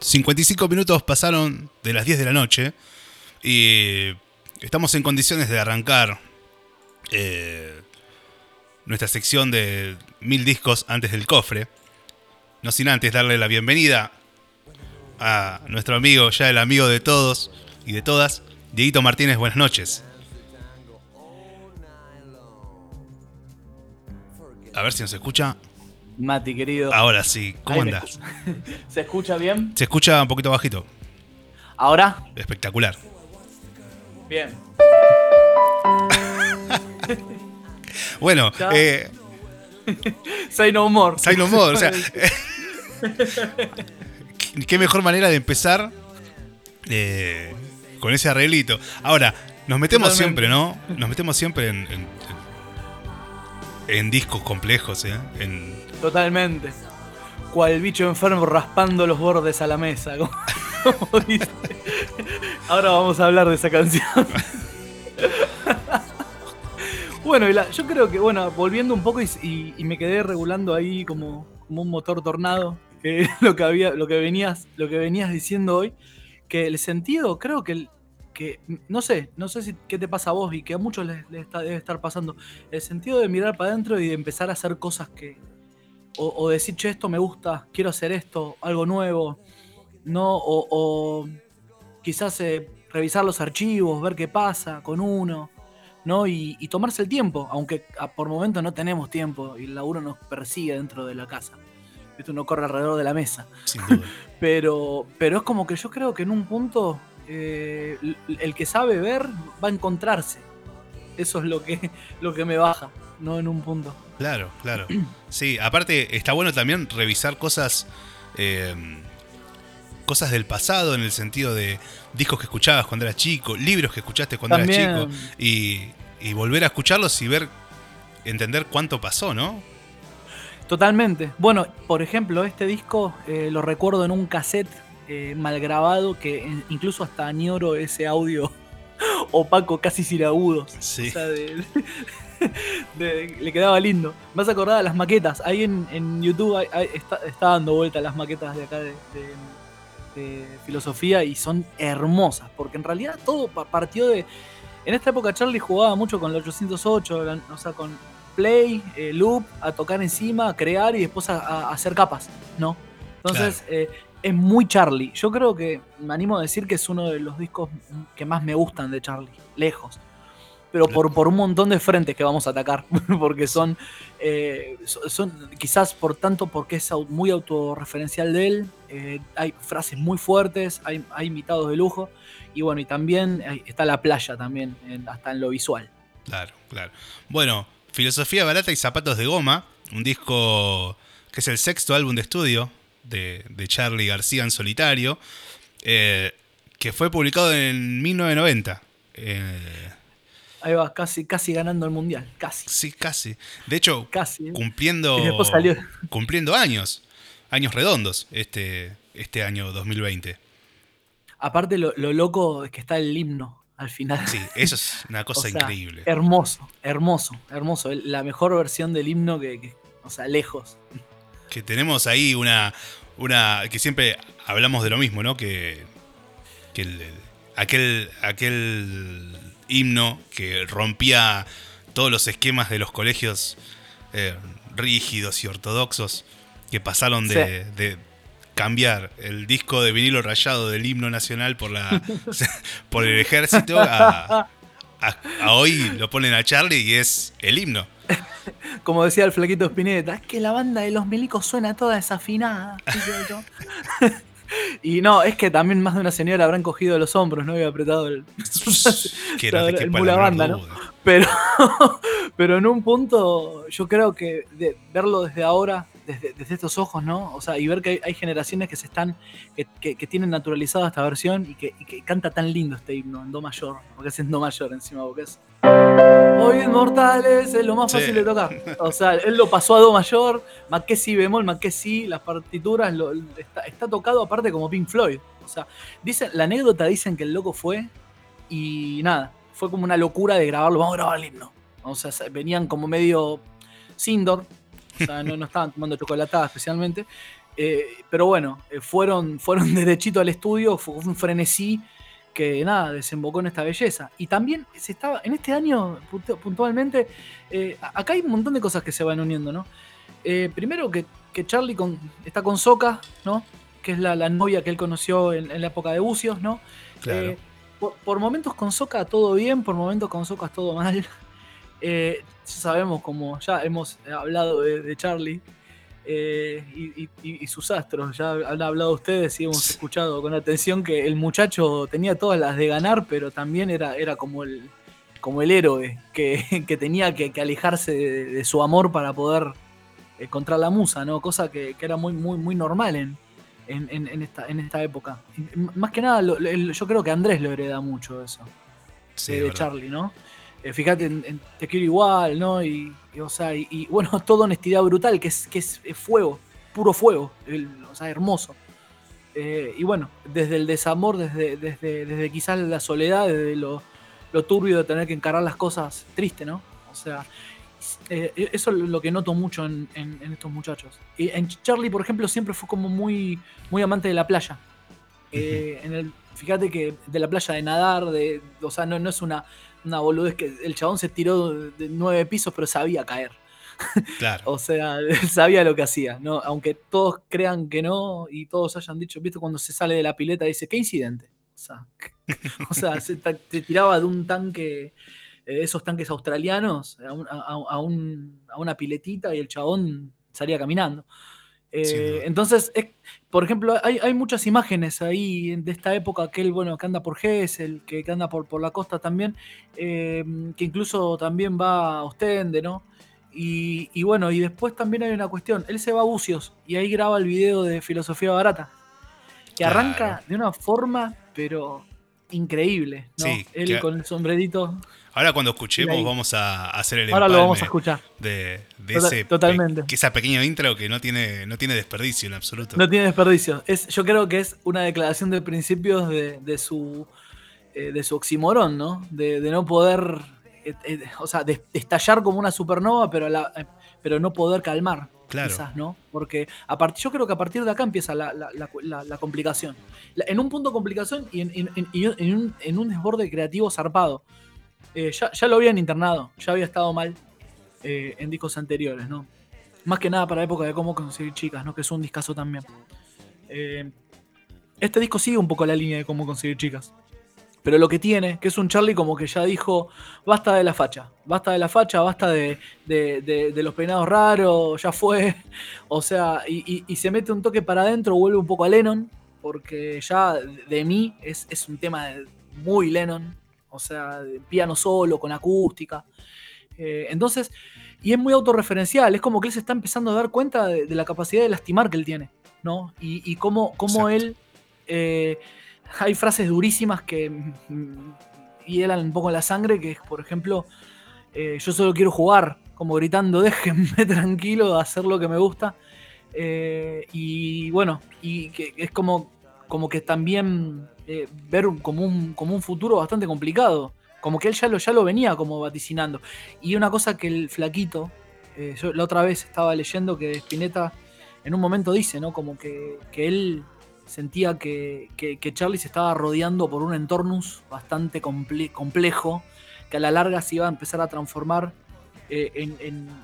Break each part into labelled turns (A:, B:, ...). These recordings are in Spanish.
A: 55 minutos pasaron de las 10 de la noche y estamos en condiciones de arrancar eh, nuestra sección de mil discos antes del cofre. No sin antes darle la bienvenida a nuestro amigo, ya el amigo de todos y de todas, Dieguito Martínez. Buenas noches. A ver si nos escucha.
B: Mati, querido.
A: Ahora sí, ¿cómo andas?
B: ¿Se escucha bien?
A: Se escucha un poquito bajito.
B: ¿Ahora?
A: Espectacular.
B: Bien.
A: Bueno, eh,
B: Say no more.
A: Say no more, o sea, qué- qué mejor manera de empezar eh, con ese arreglito. Ahora, nos metemos
B: Totalmente.
A: siempre, ¿no? Nos metemos siempre en, en, en discos complejos, ¿eh? En,
B: Totalmente. Cual bicho enfermo raspando los bordes a la mesa. como- dice. Ahora vamos a hablar de esa canción. bueno, y la- yo creo que, bueno, volviendo un poco y, me quedé regulando ahí como, como un motor tornado, que es lo que había, lo que venías, lo que venías diciendo hoy, que el sentido, creo que, el- que no sé, no sé si qué te pasa a vos y que a muchos les, les está- debe estar pasando, el sentido de mirar para adentro y de empezar a hacer cosas que, o, o decir, che, esto me gusta, quiero hacer esto, algo nuevo, ¿no? O, o quizás eh, revisar los archivos, ver qué pasa con uno, ¿no? Y, y tomarse el tiempo, aunque a- por momentos no tenemos tiempo y el laburo nos persigue dentro de la casa. ¿Viste? Uno corre alrededor de la mesa.
A: sin duda.
B: Pero, pero es como que yo creo que en un punto eh, el, el que sabe ver va a encontrarse. Eso es lo que, lo que me baja, ¿no? En un punto.
A: Claro, claro. Sí, aparte está bueno también revisar cosas. eh, cosas del pasado en el sentido de discos que escuchabas cuando eras chico, libros que escuchaste cuando eras chico y, y volver a escucharlos y ver, entender cuánto pasó, ¿no?
B: Totalmente. Bueno, por ejemplo, este disco eh, lo recuerdo en un cassette eh, mal grabado que incluso hasta añoro ese audio opaco, casi sin agudos.
A: Sí.
B: O sea, de- de- le quedaba lindo. Me has acordado de las maquetas. Ahí en, en YouTube hay- hay- está, está dando vuelta las maquetas de acá de, de- de filosofía y son hermosas. Porque en realidad todo pa- partió de. En esta época Charlie jugaba mucho con la 808, la- o sea, con play, eh, loop, a tocar encima, a crear y después a, a hacer capas, ¿no? Entonces, eh, es muy Charlie. Yo creo que me animo a decir que es uno de los discos que más me gustan de Charlie, lejos. Pero por, por un montón de frentes que vamos a atacar, porque son, eh, so- son quizás por tanto porque es muy autorreferencial de él, eh, hay frases muy fuertes, hay, hay invitados de lujo, y bueno, y también hay- está la playa también, en- hasta en lo visual.
A: Claro, claro. Bueno, Filosofía Barata y Zapatos de Goma, un disco que es el sexto álbum de estudio de, de Charlie García en solitario, eh, que fue publicado en 1990. Eh,
B: Ahí va, casi, casi ganando el mundial, casi,
A: sí, casi. De hecho,
B: casi. ¿eh?
A: cumpliendo,
B: salió.
A: cumpliendo años, años redondos este, este año 2020.
B: Aparte lo, lo loco es que está el himno al final.
A: Sí, eso es una cosa
B: O sea,
A: increíble.
B: Hermoso, hermoso, hermoso. La mejor versión del himno que, que- o sea, lejos.
A: que tenemos ahí una, una que siempre hablamos de lo mismo, ¿no? Que, que el- el- aquel, aquel himno que rompía todos los esquemas de los colegios eh, rígidos y ortodoxos que pasaron de, de cambiar el disco de vinilo rayado del himno nacional por la por el ejército a, a- a hoy lo ponen a Charlie y es el himno.
B: Como decía el flaquito Spinetta, es que la banda de los milicos suena toda desafinada. y no, es que también más de una señora habrán cogido los hombros, ¿no? Y apretado el.
A: que
B: el banda, ¿no? Pero, pero en un punto, yo creo que de- verlo desde ahora, desde, desde estos ojos, ¿no? O sea, y ver que hay, hay generaciones que se están, que, que- que tienen naturalizada esta versión y que, y que canta tan lindo este himno en Do mayor, porque es en Do mayor encima, porque es. Hoy Inmortales es lo más
A: Sí.
B: fácil de tocar. O sea, él lo pasó a Do mayor, más que si bemol, más que si, las partituras, lo- está, está tocado aparte como Pink Floyd. O sea, dicen, la anécdota dicen que el loco fue y nada, fue como una locura de grabarlo, vamos a grabar el himno. O sea, se- venían como medio Sindor, o sea, no, no estaban tomando chocolatada especialmente. Eh, pero bueno, eh, fueron, fueron derechito al estudio, fue un frenesí que nada, desembocó en esta belleza. Y también se estaba, en este año puntualmente, eh, acá hay un montón de cosas que se van uniendo, ¿no? primero que, Charlie con, está con Soca, ¿no? Que es la, novia que él conoció en, la época de Bucios, ¿no?
A: Claro.
B: Por, momentos con Soca todo bien, por momentos con Soca todo mal. ya sabemos, como ya hemos hablado de Charlie, eh, y, sus astros. Ya han hablado ustedes y hemos escuchado con atención que el muchacho tenía todas las de ganar, pero también era, era como, el, como el héroe que, tenía que, alejarse de, su amor para poder encontrar la musa, ¿no? Cosa que, era muy, muy, muy normal en, en, esta, en esta época. Más que nada, yo creo que Andrés lo hereda mucho eso. de Charlie, ¿no? Eh, fíjate, en, te quiero igual, ¿no? Y, o sea, y, bueno, toda honestidad brutal, que es, que es, fuego, puro fuego, o sea, hermoso. Eh, y bueno, desde el desamor, desde, desde, desde quizás la soledad, desde lo, turbio de tener que encarar las cosas triste, ¿no? O sea, eh, eso es lo que noto mucho en, estos muchachos. Y en Charlie, por ejemplo, siempre fue como muy, muy amante de la playa. en el, fíjate que de la playa de nadar, de, o sea, no, no es una una boludez que el chabón se tiró de nueve pisos, pero sabía caer.
A: Claro.
B: o sea, sabía lo que hacía, ¿no? Aunque todos crean que no y todos hayan dicho, ¿viste? Cuando se sale de la pileta dice, ¿qué incidente? O sea, se, tiraba de un tanque, eh, esos tanques australianos, a, una piletita y el chabón salía caminando. Eh, entonces, por ejemplo, hay, muchas imágenes ahí de esta época, aquel bueno que anda por Gessel, que, que anda por, por la costa también, eh, que incluso también va a Ostende, ¿no? Y, bueno, y después también hay una cuestión, él se va a Bucios y ahí graba el video de Filosofía Barata, que arranca de una forma, pero increíble, ¿no? él con el sombrerito.
A: Ahora cuando escuchemos vamos a hacer el
B: Ahora lo vamos a escuchar.
A: De, ese
B: Totalmente.
A: que esa pequeña intro que no tiene, no tiene desperdicio en absoluto.
B: No tiene desperdicio. Es, yo creo que es una declaración de principios de, su eh, de su oximorón, ¿no? De, no poder, eh, eh, o sea, de, estallar como una supernova, pero, la, pero no poder calmar.
A: Claro.
B: Quizás, ¿no? Porque a yo creo que a partir de acá empieza la, complicación. en un punto de complicación y en un desborde creativo zarpado. Eh, ya, lo habían internado, ya había estado mal eh, en discos anteriores, ¿no? Más que nada para la época de cómo conseguir chicas, ¿no? Que es un discazo también. Eh, este disco sigue un poco la línea de cómo conseguir chicas. Pero lo que tiene, que es un Charlie como que ya dijo, basta de la facha, basta de la facha, basta de, los peinados raros, ya fue. O sea, y, se mete un toque para adentro, vuelve un poco a Lennon, porque ya de mí es, es un tema muy Lennon, o sea, piano solo, con acústica. Eh, entonces, y es muy autorreferencial, es como que él se está empezando a dar cuenta de, la capacidad de lastimar que él tiene, ¿no? Y, cómo, él... Eh, hay frases durísimas que hielan un poco la sangre, que es, por ejemplo, eh, yo solo quiero jugar, como gritando, déjenme tranquilo hacer lo que me gusta. y bueno, y que es como, como que también ver como un, como un futuro bastante complicado. Como que él ya lo, ya lo venía como vaticinando. Y una cosa que el flaquito, eh, yo la otra vez estaba leyendo que Spinetta en un momento dice, ¿no? Como que, él sentía que, que, Charlie se estaba rodeando por un entorno bastante complejo, que a la larga se iba a empezar a transformar eh,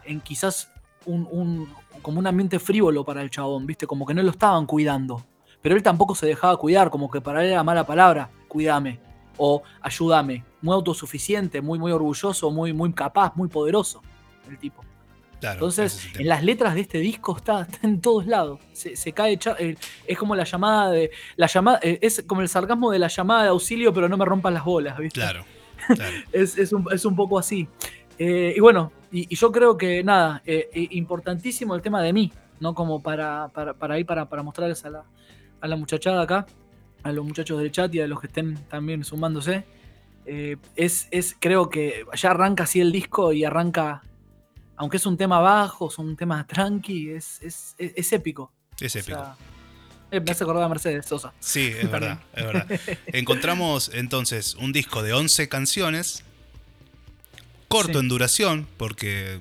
B: en, quizás un, como un ambiente frívolo para el chabón, ¿viste? Como que no lo estaban cuidando pero él tampoco se dejaba cuidar, como que para él era mala palabra, cuídame o ayúdame. Muy autosuficiente, muy, muy orgulloso, muy, muy capaz, muy poderoso el tipo. Entonces, en las letras de este disco está, en todos lados. Se, cae, eh, es como la llamada de. La llamada, eh, es como el sarcasmo de la llamada de auxilio, pero no me rompan las bolas, ¿viste?
A: Claro.
B: es, un, poco así. Eh, y bueno, y, yo creo que nada, importantísimo el tema de mí, ¿no? Como para, para, para ir para, para mostrarles a la, a la muchachada acá, a los muchachos del chat y a los que estén también sumándose. Eh, es, es, creo que ya arranca así el disco y arranca, aunque es un tema bajo, es un tema tranqui, es, es, es, épico.
A: Es épico.
B: Eh, me hace acordar a Mercedes Sosa.
A: Sí, es verdad, es verdad. Encontramos entonces un disco de 11 canciones, corto en duración, porque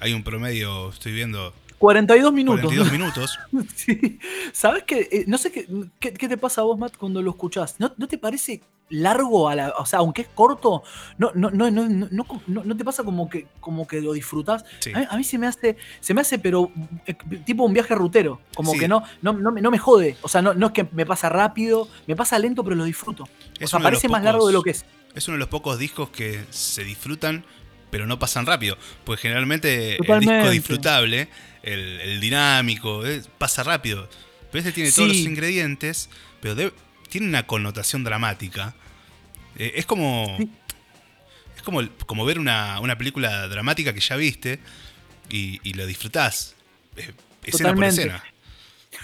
A: Hay un promedio, estoy viendo,
B: 42 minutos.
A: 42 minutos.
B: Sí. ¿Sabes qué? Eh, no sé qué, qué, qué te pasa a vos, Matt, cuando lo escuchás. ¿No, no te parece largo a la. O sea, aunque es corto, no, no, no, no, no, no- no- te pasa como que, como que lo disfrutás.
A: Sí.
B: A, mí, a mí se me hace, se me hace, pero eh, tipo un viaje rutero. Como
A: Sí.
B: que no, no, no, me- no me jode. O sea, no, no es que me pasa rápido, me pasa lento, pero lo disfruto. O sea, parece más largo de lo que es.
A: Es uno de los pocos discos que se disfrutan, pero no pasan rápido. Porque generalmente el disco disfrutable, el, el dinámico, eh, pasa rápido. Pero este tiene todos los ingredientes, pero de- tiene una connotación dramática. Eh, es como.
B: Sí.
A: Es como, como ver una, una película dramática que ya viste y, y lo disfrutás. eh, escena por escena.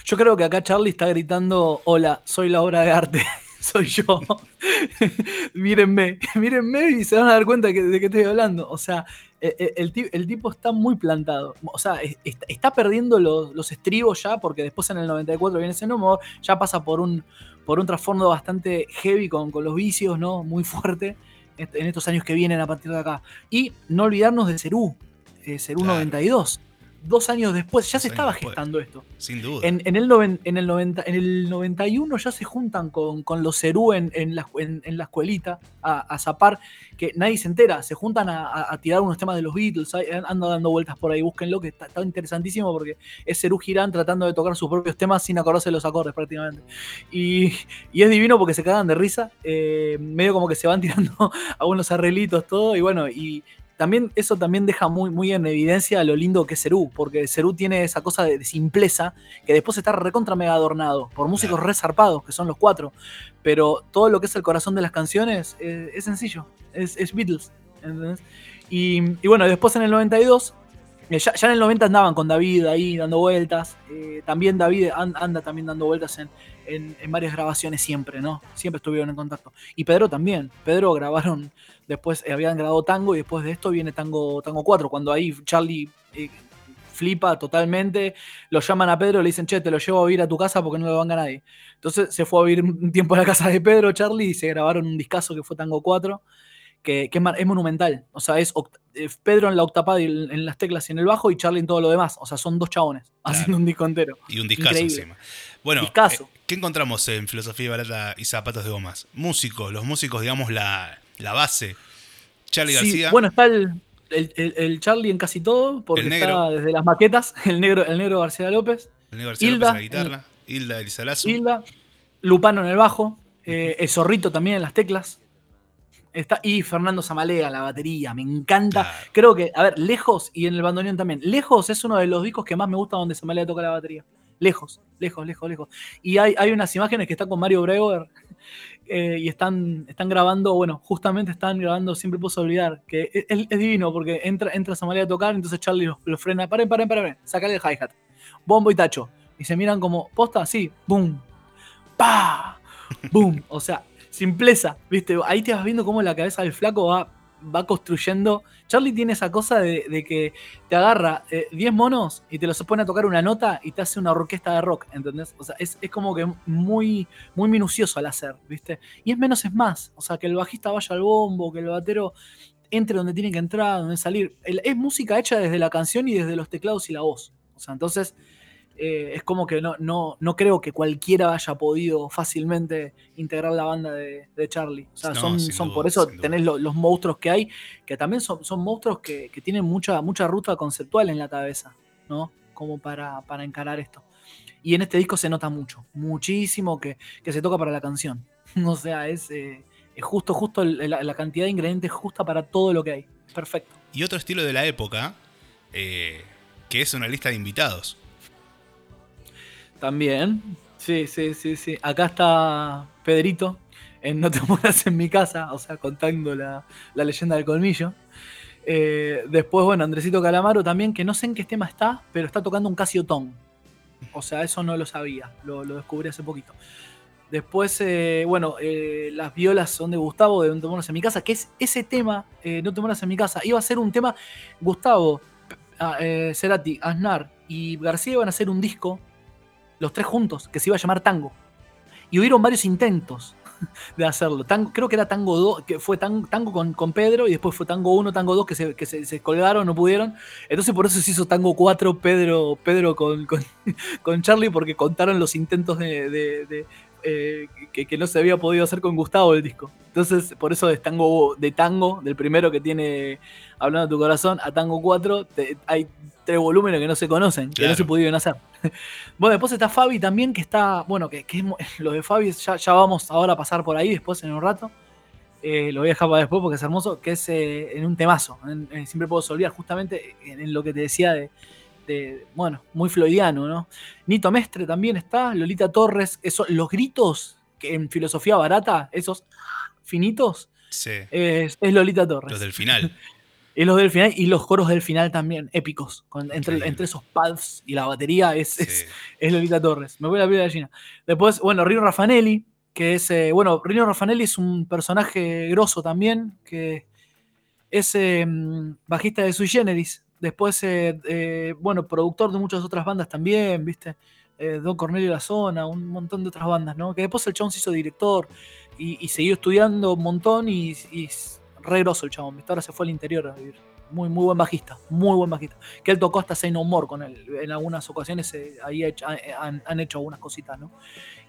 B: Yo creo que acá Charlie está gritando: Hola, soy la obra de arte. Soy yo. mírenme, mírenme y se van a dar cuenta que- de qué estoy hablando. O sea, eh, eh, el, ti- el tipo está muy plantado. O sea, es- está, está perdiendo los, los estribos ya, porque después en el 94 viene ese humor, ya pasa por un, por un trasfondo bastante heavy con, con los vicios, ¿no? Muy fuerte en estos años que vienen a partir de acá. Y no olvidarnos de Cerú, eh, Cerú
A: Claro.
B: 92. Dos años después, ya se estaba
A: después.
B: gestando esto.
A: Sin duda.
B: En, en el noven- en, el 90, en el 91 ya se juntan con, con los Cerú en, en la, en- en la escuelita a, a zapar, que nadie se entera, se juntan a, a- a tirar unos temas de los Beatles, ahí anda dando vueltas por ahí, búsquenlo, que está, está interesantísimo porque es Cerú Girán tratando de tocar sus propios temas sin acordarse de los acordes prácticamente. Y, y es divino porque se cagan de risa, eh, medio como que se van tirando algunos arreglitos, todo, y bueno, y, también eso también deja muy, muy en evidencia lo lindo que es Cerú, porque Cerú tiene esa cosa de, de simpleza que después está recontra mega adornado por músicos resarpados, que son los cuatro. Pero todo lo que es el corazón de las canciones es sencillo, es, es Beatles. Y, y bueno, después en el 92, eh, ya, ya en el 90 andaban con David ahí dando vueltas. eh, también David an- anda también dando vueltas en, en- en varias grabaciones siempre, ¿no? Siempre estuvieron en contacto. Y Pedro también. Pedro grabaron, después eh, habían grabado Tango y después de esto viene Tango, Tango 4, cuando ahí Charlie eh, flipa totalmente, lo llaman a Pedro, le dicen, che, te lo llevo a vivir a tu casa porque no lo banca nadie. Entonces se fue a vivir un tiempo a la casa de Pedro, Charlie, y se grabaron un discazo que fue Tango 4, que, que es, monumental. O sea, es eh, Pedro en la octapad y en, las teclas y en el bajo y Charlie en todo lo demás. O sea, son dos chabones haciendo un disco entero.
A: Y un discazo
B: Increíble.
A: encima. Bueno, eh, ¿qué encontramos en Filosofía Barata y Zapatos de Gomas? Músicos, los músicos, digamos, la, la base. Charlie
B: Sí,
A: García.
B: bueno, está el, el- el- el Charlie en casi todo, porque está desde las maquetas, el negro, el negro García López,
A: el negro García
B: Hilda,
A: López en la guitarra. Hilda Elizalazu.
B: Hilda, Lupano en el bajo, eh, el Zorrito también en las teclas. Está, y Fernando Zamalea en la batería, me encanta.
A: Claro.
B: Creo que, a ver, Lejos y en el bandoneón también. Lejos es uno de los discos que más me gusta donde Zamalea toca la batería. Lejos, lejos, lejos, lejos. Y hay, hay unas imágenes que está con Mario Breuer eh, y están, están grabando, bueno, justamente están grabando Siempre Puedo Olvidar, que es, es- divino porque entra, entra Zamalea a tocar, entonces Charlie lo, lo frena, paren, paren, paren, sacale el hi-hat, bombo y tacho. Y se miran como, posta, sí, boom, pa, boom. O sea, simpleza, ¿viste? Ahí te vas viendo cómo la cabeza del flaco va, va construyendo. Charlie tiene esa cosa de, que te agarra eh, 10 monos y te los pone a tocar una nota y te hace una orquesta de rock, ¿entendés? O sea, es, como que muy, muy minucioso al hacer, ¿viste? Y es menos es más. O sea, que el bajista vaya al bombo, que el batero entre donde tiene que entrar, donde salir. Es música hecha desde la canción y desde los teclados y la voz. O sea, entonces eh, es como que no, no, no creo que cualquiera haya podido fácilmente integrar la banda de, de Charlie. O sea,
A: No,
B: son,
A: sin
B: son
A: duda,
B: por eso tenés lo- los monstruos que hay, que también son, son monstruos que, que tienen mucha, mucha ruta conceptual en la cabeza, ¿no? Como para, para encarar esto. Y en este disco se nota mucho, muchísimo que, que se toca para la canción. O sea, es, eh, es justo, justo la cantidad de ingredientes justa para todo lo que hay. Perfecto.
A: Y otro estilo de la época, eh, que es una lista de invitados.
B: También. Sí, sí, sí, sí. Acá está Pedrito en No te mueras en mi casa, o sea, contando la, la leyenda del colmillo. Eh, después, bueno, Andresito Calamaro también, que no sé en qué tema está, pero está tocando un Casio Tom. O sea, eso no lo sabía, lo, lo descubrí hace poquito. Después, eh, bueno, eh, las violas son de Gustavo, de No te mueras en mi casa, que es ese tema, No te mueras en mi casa. Iba a ser un tema, Gustavo, ah, Cerati, Aznar y García iban a hacer un disco los tres juntos, que se iba a llamar Tango. Y hubieron varios intentos de hacerlo. creo que era Tango 2, que fue Tango con, Pedro y después fue Tango 1, Tango 2 que se, que se, colgaron, no pudieron. Entonces por eso se hizo Tango 4, Pedro, Pedro con, con, Charlie, porque contaron los intentos de, eh, que, no se había podido hacer con Gustavo el disco. Entonces, por eso de tango, de tango, del primero que tiene Hablando de tu corazón, a Tango 4, hay tres volúmenes que no se conocen, que no se pudieron hacer. bueno, después está Fabi también, que está, bueno, que, que lo de Fabi, ya, ya, vamos ahora a pasar por ahí después en un rato. Eh, lo voy a dejar para después porque es hermoso, que es eh, en un temazo. siempre puedo olvidar, justamente en, lo que te decía de, de, bueno, muy floidiano, ¿no? Nito Mestre también está, Lolita Torres, eso, los gritos que en filosofía barata, esos finitos,
A: sí.
B: es, Lolita Torres.
A: Los del final.
B: y los del final, y los coros del final también, épicos. entre, entre, esos pads y la batería es, es, Lolita Torres. Me voy a la vida de Gina. Después, bueno, Rino Raffanelli, que es, eh, bueno, Rino Raffanelli es un personaje grosso también, que es em, bajista de Sui Generis, Después, eh, eh, bueno, productor de muchas otras bandas también, ¿viste? Don Cornelio La Zona, un montón de otras bandas, ¿no? Que después el chabón se hizo director y, siguió estudiando un montón y, y re grosso el chabón, ¿viste? Ahora se fue al interior a vivir. Muy, muy buen bajista, muy buen bajista. Que él tocó hasta Say No More con él. En algunas ocasiones ahí han, hecho algunas cositas, ¿no?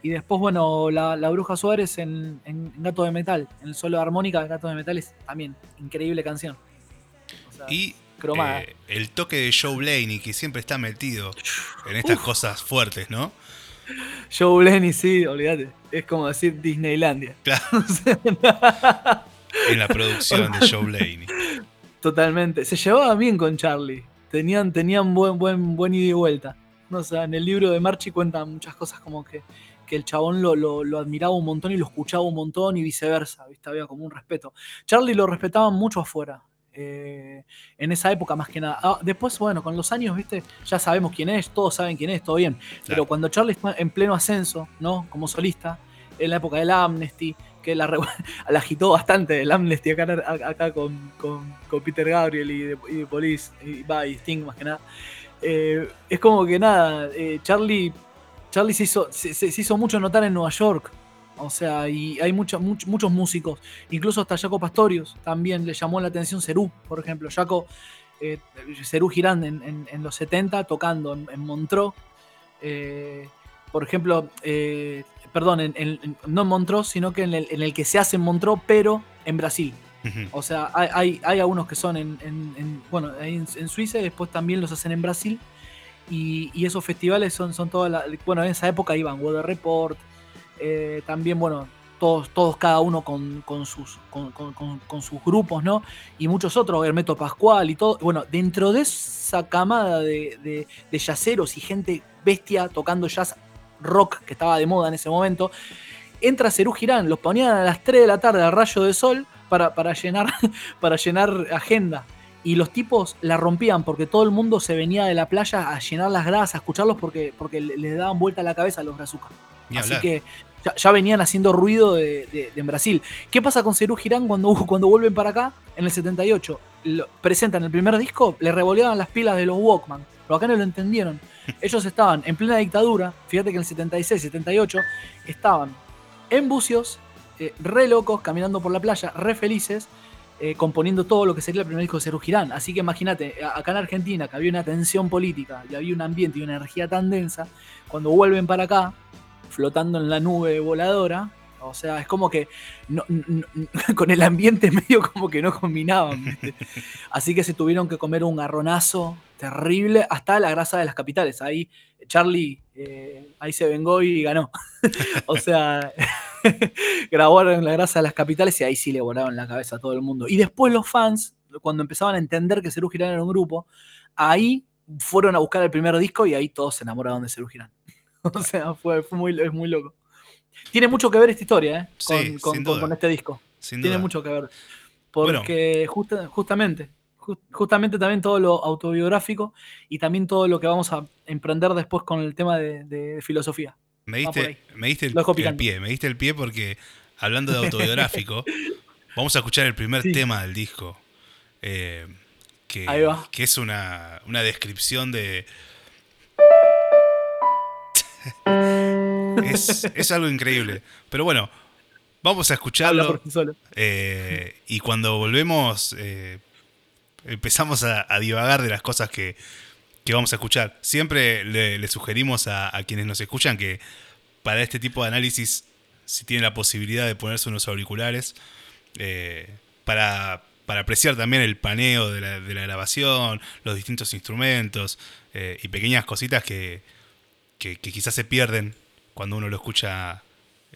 B: Y después, bueno, la, Bruja Suárez en, Gato de Metal, en el solo de armónica de Gato de Metal es también increíble canción.
A: y eh, el toque de Joe Blaney, que siempre está metido en estas cosas fuertes, ¿no?
B: Joe Blaney, sí, olvídate. Es como decir Disneylandia.
A: Claro. en la producción de Joe Blaney.
B: Totalmente. Se llevaba bien con Charlie. Tenían, tenían buen, buen, buen ida y vuelta. No, o en el libro de Marchi cuentan muchas cosas como que, que el chabón lo, lo, admiraba un montón y lo escuchaba un montón y viceversa, ¿viste? Había como un respeto. Charlie lo respetaban mucho afuera. Eh, en esa época más que nada. Ah, después, bueno, con los años, viste, ya sabemos quién es, todos saben quién es, todo bien. Pero cuando Charlie está en pleno ascenso, ¿no? Como solista, en la época del Amnesty, que la, agitó bastante el Amnesty acá, con, Peter Gabriel y de, Police, y, y Sting más que nada. Eh, es como que nada, eh, Charlie, Charlie se hizo, se hizo mucho notar en Nueva York, o sea, y hay muchos muchos músicos, incluso hasta Jaco Pastorius también le llamó la atención Cerú, por ejemplo. Jaco, eh, Cerú Girán en, los 70 tocando en, Montreux. Eh, por ejemplo, perdón, no en Montreux, sino que en el, que se hace en Montreux, pero en Brasil. O sea, hay, hay, algunos que son en, bueno, en, Suiza y después también los hacen en Brasil. Y, esos festivales son, son todas Bueno, en esa época iban Weather Report, eh, también, bueno, todos, todos cada uno con, sus, con, sus grupos, ¿no? Y muchos otros, Hermeto Pascual y todo. Bueno, dentro de esa camada de, de, jazzeros y gente bestia tocando jazz rock que estaba de moda en ese momento, entra Cerú Girán, los ponían a las 3 de la tarde al rayo de sol para, para, llenar, para llenar agenda. Y los tipos la rompían porque todo el mundo se venía de la playa a llenar las gradas, a escucharlos porque, porque les daban vuelta la cabeza a los brazucas. Así que ya, venían haciendo ruido de, en Brasil. ¿Qué pasa con Cerú Girán cuando, cuando vuelven para acá? En el 78 presentan el primer disco, le revoleaban las pilas de los Walkman. Acá no lo entendieron. Ellos estaban en plena dictadura. Fíjate que en el 76, 78 estaban en bucios, eh, re locos, caminando por la playa, re felices. Eh, componiendo todo lo que sería el primer disco de Cerú Girán. Así que imagínate, acá en Argentina, que había una tensión política y había un ambiente y una energía tan densa, cuando vuelven para acá, flotando en la nube voladora. O sea, es como que con el ambiente medio como que no combinaban. Así que se tuvieron que comer un garronazo terrible hasta la grasa de las capitales. Ahí Charlie, eh, ahí se vengó y ganó. o sea, grabaron la grasa de las capitales y ahí sí le volaron la cabeza a todo el mundo. Y después los fans, cuando empezaban a entender que Cerú Girán era un grupo, ahí fueron a buscar el primer disco y ahí todos se enamoraron de Cerú Girán. o sea, fue, muy, es muy loco. Tiene mucho que ver esta historia, ¿eh? Con, este disco. Tiene mucho que ver. Porque justamente, justamente también todo lo autobiográfico y también todo lo que vamos a emprender después con el tema de, filosofía.
A: Me diste, me diste el, pie, me diste el pie porque hablando de autobiográfico, vamos a escuchar el primer tema del disco. Eh, que, que, es una, una descripción de, es, algo increíble. Pero bueno, Vamos a
B: Habla
A: escucharlo.
B: solo.
A: eh, y cuando volvemos, eh, empezamos a, a divagar de las cosas que, que vamos a escuchar. Siempre le, le sugerimos a, a quienes nos escuchan que para este tipo de análisis, si tienen la posibilidad de ponerse unos auriculares, eh, para, para apreciar también el paneo de la, de la grabación, los distintos instrumentos eh, y pequeñas cositas que, que, que quizás se pierden cuando uno lo escucha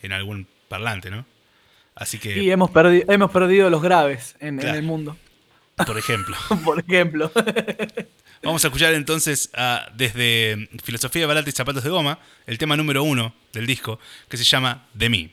A: en algún parlante, ¿no? Así que,
B: Y hemos, perdi- hemos perdido los graves en, el mundo,
A: por ejemplo.
B: por ejemplo.
A: Vamos a escuchar entonces a- desde Filosofía de Barata y Zapatos de Goma, el tema número uno del disco, que se llama De mí.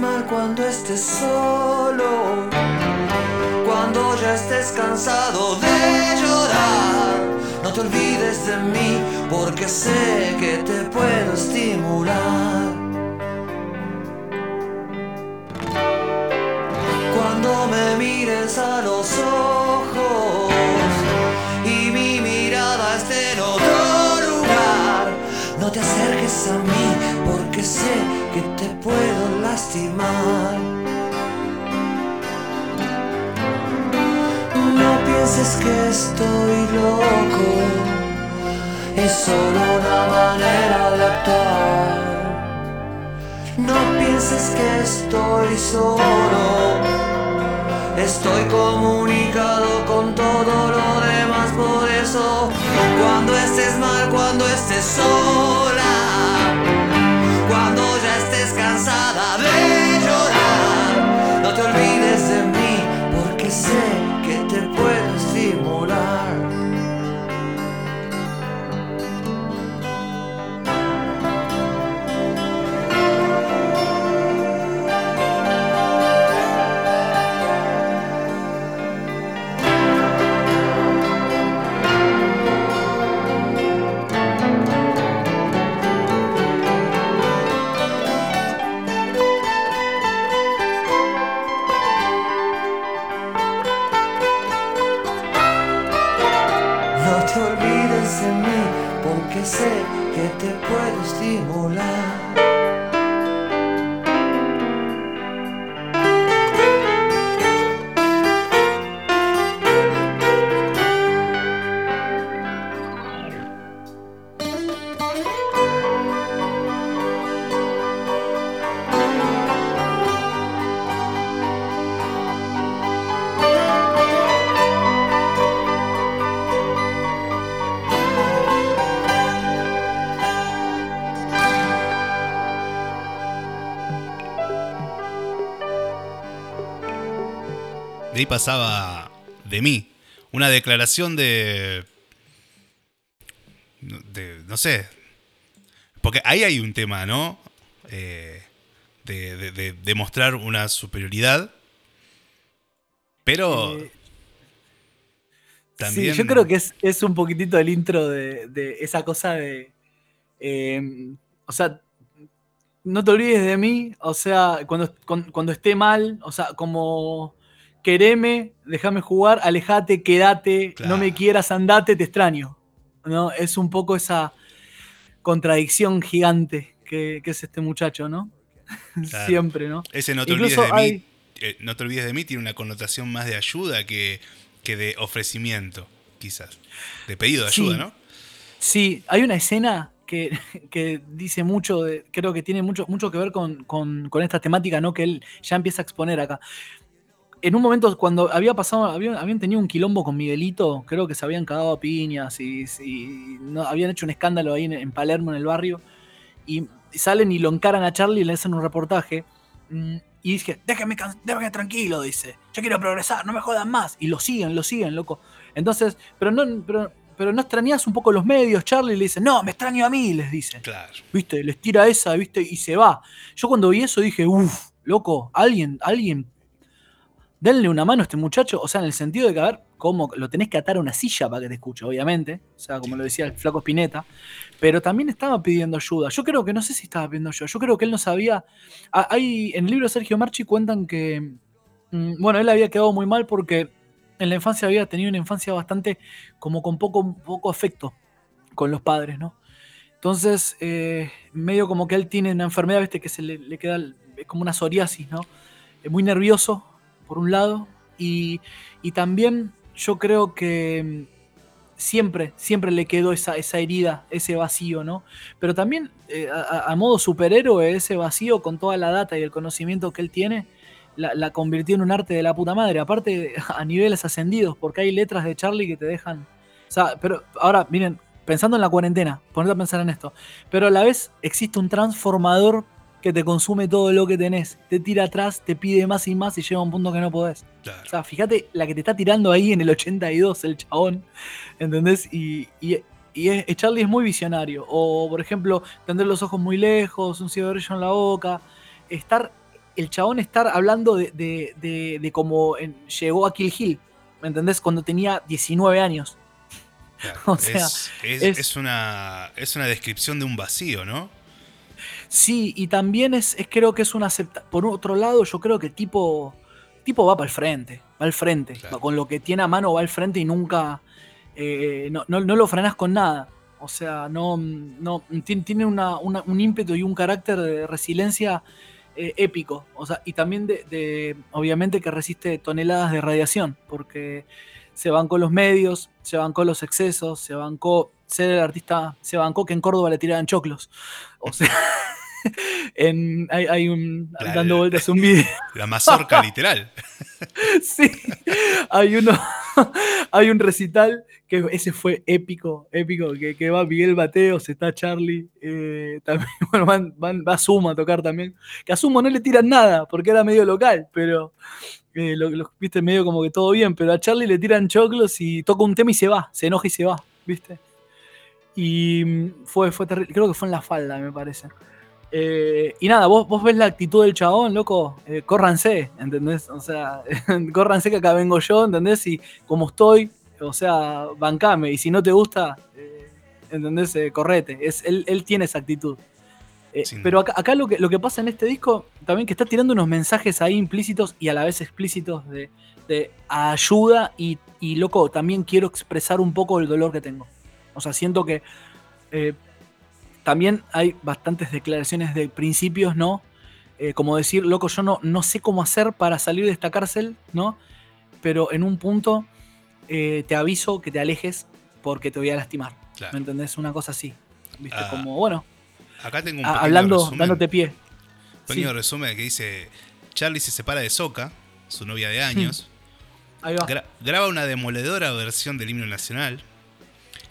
C: Mal, cuando estés solo, cuando ya estés cansado de llorar, no te olvides de mí porque sé que te puedo estimular. Cuando me mires a los ojos y mi mirada esté en otro lugar, no te acerques a mí porque sé que te puedo lastimar. No pienses que estoy loco, es solo una manera de actuar. No pienses que estoy solo, estoy comunicado con todo lo demás, por eso cuando estés mal, cuando estés sola, cansada de llorar, no te olvides de mí, porque sé que te puedo De
A: ahí pasaba de mí. Una declaración de. de no sé. Porque ahí hay un tema, ¿no? Eh, de, de- de demostrar una superioridad. Pero.
B: Eh,
A: también.
B: Sí, yo creo que es, es un poquitito el intro de, de esa cosa de. eh, o sea, no te olvides de mí, o sea, cuando, cuando, cuando esté mal, o sea, como quereme, déjame jugar, alejate, quédate, no me quieras, andate, te extraño. ¿no? Es un poco esa contradicción gigante que, que es este muchacho, ¿no?
A: Claro.
B: Siempre, ¿no?
A: Ese no te
B: Incluso
A: olvides de
B: hay-
A: mí. eh, no te olvides de mí tiene una connotación más de ayuda que, que de ofrecimiento, quizás. De pedido de
B: Sí.
A: ayuda, ¿no?
B: Sí, hay una escena que, que dice mucho, de- creo que tiene mucho, mucho que ver con, con- con esta temática, ¿no? Que él ya empieza a exponer acá. En un momento, cuando había pasado, habían, habían tenido un quilombo con Miguelito, creo que se habían cagado a piñas y, y no, habían hecho un escándalo ahí en, en Palermo, en el barrio, y salen y lo encaran a Charlie y le hacen un reportaje. mm, Y dije, déjame, déjame tranquilo, dice. Yo quiero progresar, no me jodan más. Y lo siguen, lo siguen, loco. Entonces, pero no, pero, pero no extrañas un poco los medios. Charlie le dice, no, me extraño a mí, les dice.
A: Claro.
B: ¿Viste? Les tira esa, ¿viste? Y se va. Yo cuando vi eso dije, uff, loco, alguien, alguien, denle una mano a este muchacho. O sea, en el sentido de que, a ver, cómo lo tenés que atar a una silla para que te escuche, obviamente. O sea, como lo decía el flaco Spinetta. Pero también estaba pidiendo ayuda. Yo creo que, no sé si estaba pidiendo ayuda. Yo creo que él no sabía. Hay, en el libro de Sergio Marchi cuentan que, mm, bueno, él había quedado muy mal porque en la infancia había tenido una infancia bastante como con poco, poco afecto con los padres, ¿no? Entonces, eh, medio como que él tiene una enfermedad, ¿viste? Que se le, queda como una psoriasis, ¿no? Es muy nervioso, por un lado, y, también yo creo que mm, siempre, siempre le quedó esa, esa herida, ese vacío, ¿no? Pero también, eh, a, modo superhéroe, ese vacío con toda la data y el conocimiento que él tiene, la, convirtió en un arte de la puta madre. Aparte, a niveles ascendidos, porque hay letras de Charlie que te dejan. O sea, pero ahora, miren, pensando en la cuarentena, ponete a pensar en esto. Pero a la vez existe un transformador que te consume todo lo que tenés. Te tira atrás, te pide más y más y llega a un punto que no podés. O sea, fíjate la que te está tirando ahí en el 82, el chabón. ¿Entendés? Y, y, Charlie es muy visionario. O, por ejemplo, tener los ojos muy lejos, un cigarrillo en la boca. Estar el chabón estar hablando de, cómo llegó a Kill Hill, ¿me entendés? Cuando tenía 19 años.
A: o sea, es, una, es una descripción de un vacío, ¿no?
B: Sí, y también es, creo que es una aceptación. Por otro lado, yo creo que tipo, tipo va para el frente, va al frente. Con lo que tiene a mano va al frente y nunca. Eh, no, lo frenas con nada. O sea, no, no tiene un ímpetu y un carácter de resiliencia eh, épico. O sea, y también de, obviamente que resiste toneladas de radiación, porque se bancó los medios, se bancó los excesos, se bancó ser el artista, se bancó que en Córdoba le tiraran choclos. O sea, en, hay, un. dando vueltas un video.
A: La mazorca literal.
B: sí. Hay uno. hay un recital que ese fue épico, épico, que, va Miguel Mateos, está Charlie, eh, también, bueno, van, va Suma a tocar también. Que a Sumo no le tiran nada, porque era medio local, pero eh, lo, viste medio como que todo bien, pero a Charlie le tiran choclos y toca un tema y se va, se enoja y se va, ¿viste? Y mm, fue, fue terrible, creo que fue en la falda, me parece. Eh, y nada, vos, vos ves la actitud del chabón, loco, eh, córranse, ¿entendés? O sea, córranse que acá vengo yo, ¿entendés? Y como estoy, o sea, bancame. Y si no te gusta, eh, ¿entendés? correte. Es, él, tiene esa actitud. pero acá, lo, que, lo que pasa en este disco, también que está tirando unos mensajes ahí implícitos y a la vez explícitos de, ayuda y, y, loco, también quiero expresar un poco el dolor que tengo. O sea, siento que también hay bastantes declaraciones de principios, ¿no? Eh, como decir, loco, yo no, no sé cómo hacer para salir de esta cárcel, ¿no? Pero en un punto eh, te aviso que te alejes porque te voy a lastimar. ¿Me entendés? Una cosa así. ¿Viste? Ah, como, bueno.
A: Acá tengo un
B: Hablando, dándote pie.
A: Un pequeño resumen que dice: Charlie se separa de Soca, su novia de años.
B: Ahí va.
A: graba una demoledora versión del himno nacional.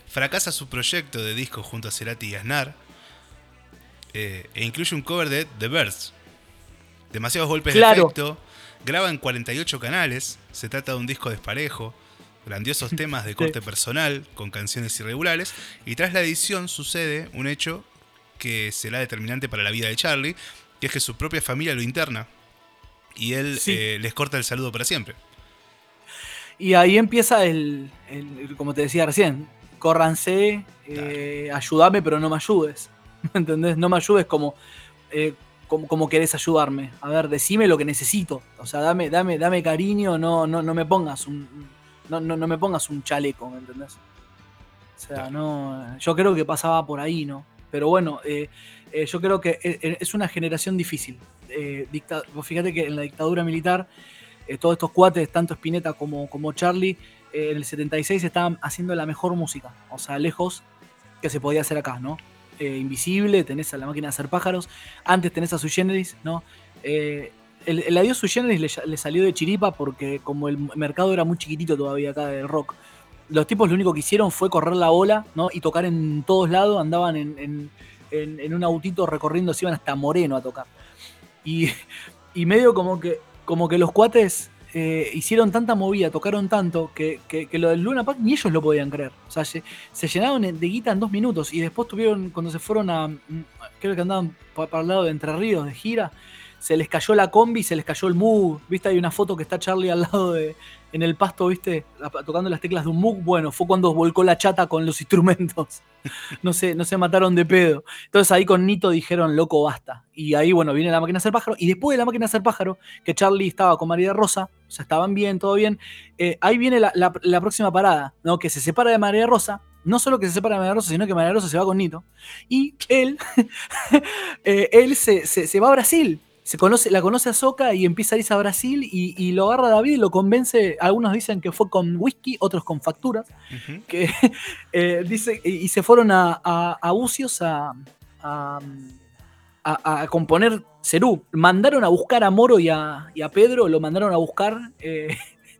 A: Fracasa su proyecto de disco junto a Cerati y Aznar eh, e incluye un cover de The Birds. Demasiados golpes de efecto. Graba en 48 canales. Se trata de un disco desparejo. Grandiosos temas de corte personal, con canciones irregulares. Y tras la edición sucede un hecho que será determinante para la vida de Charlie, que es que su propia familia lo interna. Y él eh, les corta el saludo para siempre.
B: Y ahí empieza el, como te decía recién, córranse, eh, ayúdame pero no me ayudes. ¿Me entendés? No me ayudes como, eh, como, querés ayudarme. A ver, decime lo que necesito. O sea, dame, dame, dame cariño, no, no, no me pongas un. No, no, me pongas un chaleco, ¿me entendés? O sea, no. Yo creo que pasaba por ahí, ¿no? Pero bueno, eh, eh, yo creo que es una generación difícil. fíjate que en la dictadura militar, todos estos cuates, tanto Spinetta como, como Charlie, en el 76 estaban haciendo la mejor música. O sea, lejos que se podía hacer acá, ¿no? Eh, invisible, tenés a la máquina de hacer pájaros, antes tenés a su generis, ¿no? Eh, el, adiós su generis le, salió de chiripa porque como el mercado era muy chiquitito todavía acá del rock, los tipos lo único que hicieron fue correr la ola, ¿no? Y tocar en todos lados, andaban en, un autito recorriendo, se iban hasta Moreno a tocar. Y, y medio como que, como que los cuates eh, hicieron tanta movida, tocaron tanto, que, que- que lo del Luna Park ni ellos lo podían creer. O sea, se, se llenaron de guita en dos minutos y después tuvieron, cuando se fueron a, mm, creo que andaban pa- para el lado de Entre Ríos de gira, se les cayó la combi, se les cayó el Moog. ¿Viste? Hay una foto que está Charlie al lado de, en el pasto, ¿viste? Tocando las teclas de un Moog. Bueno, fue cuando volcó la chata con los instrumentos. No se, no se mataron de pedo. Entonces ahí con Nito dijeron, loco, basta. Y ahí, bueno, viene la máquina de hacer pájaro. Y después de la máquina de hacer pájaro, que Charlie estaba con María Rosa, o sea, estaban bien, todo bien. eh, ahí viene la, la- próxima parada, ¿no? Que se separa de María Rosa. No solo que se separa de María Rosa, sino que María Rosa se va con Nito. Y él, eh, él se- se va a Brasil. Se conoce, la conoce a Soca y empieza a irse a Brasil y, y lo agarra David y lo convence. Algunos dicen que fue con whisky, otros con facturas que eh, dice, y se fueron a, a, a Bucios a, a, a- componer Cerú. Mandaron a buscar a Moro y a, y a Pedro, lo mandaron a buscar. eh,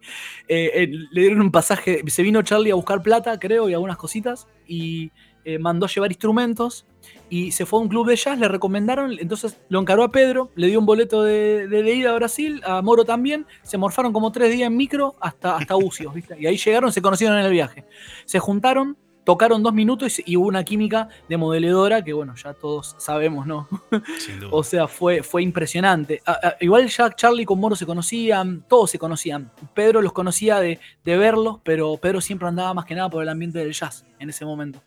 B: eh, le dieron un pasaje, se vino Charlie a buscar plata, creo, y algunas cositas, y mandó a llevar instrumentos, y se fue a un club de jazz, le recomendaron, entonces lo encaró a Pedro, le dio un boleto de, de- de ida a Brasil, a Moro también, se morfaron como tres días en micro hasta, hasta Bucios, ¿viste? Y ahí llegaron, se conocieron en el viaje. Se juntaron, tocaron dos minutos y, hubo una química de modeladora que, bueno, ya todos sabemos, ¿no?
A: Sin duda.
B: O sea, fue, fue impresionante. Igual ya Charlie con Moro se conocían, todos se conocían. Pedro los conocía de, de verlos, pero Pedro siempre andaba más que nada por el ambiente del jazz en ese momento.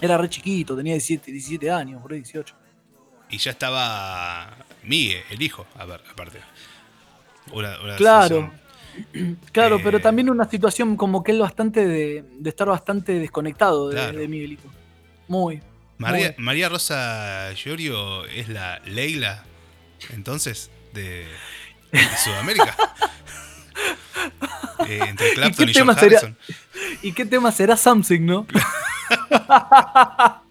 B: Era re chiquito, tenía 17, 17 años, por ahí 18.
A: Y ya estaba Migue, el hijo, a ver, aparte. Una- una
B: Claro.
A: situación-
B: Claro,
A: Eh,
B: pero también una situación como que él bastante de, de estar bastante desconectado de,
A: Claro.
B: de Miguelito. Muy.
A: María,
B: Muy.
A: María Rosa Llorio es la Leila, entonces, de, de Sudamérica. Eh, entre Clapton
B: qué
A: y, John
B: tema sería?
A: Harrison.
B: ¿Y qué tema será Something, no?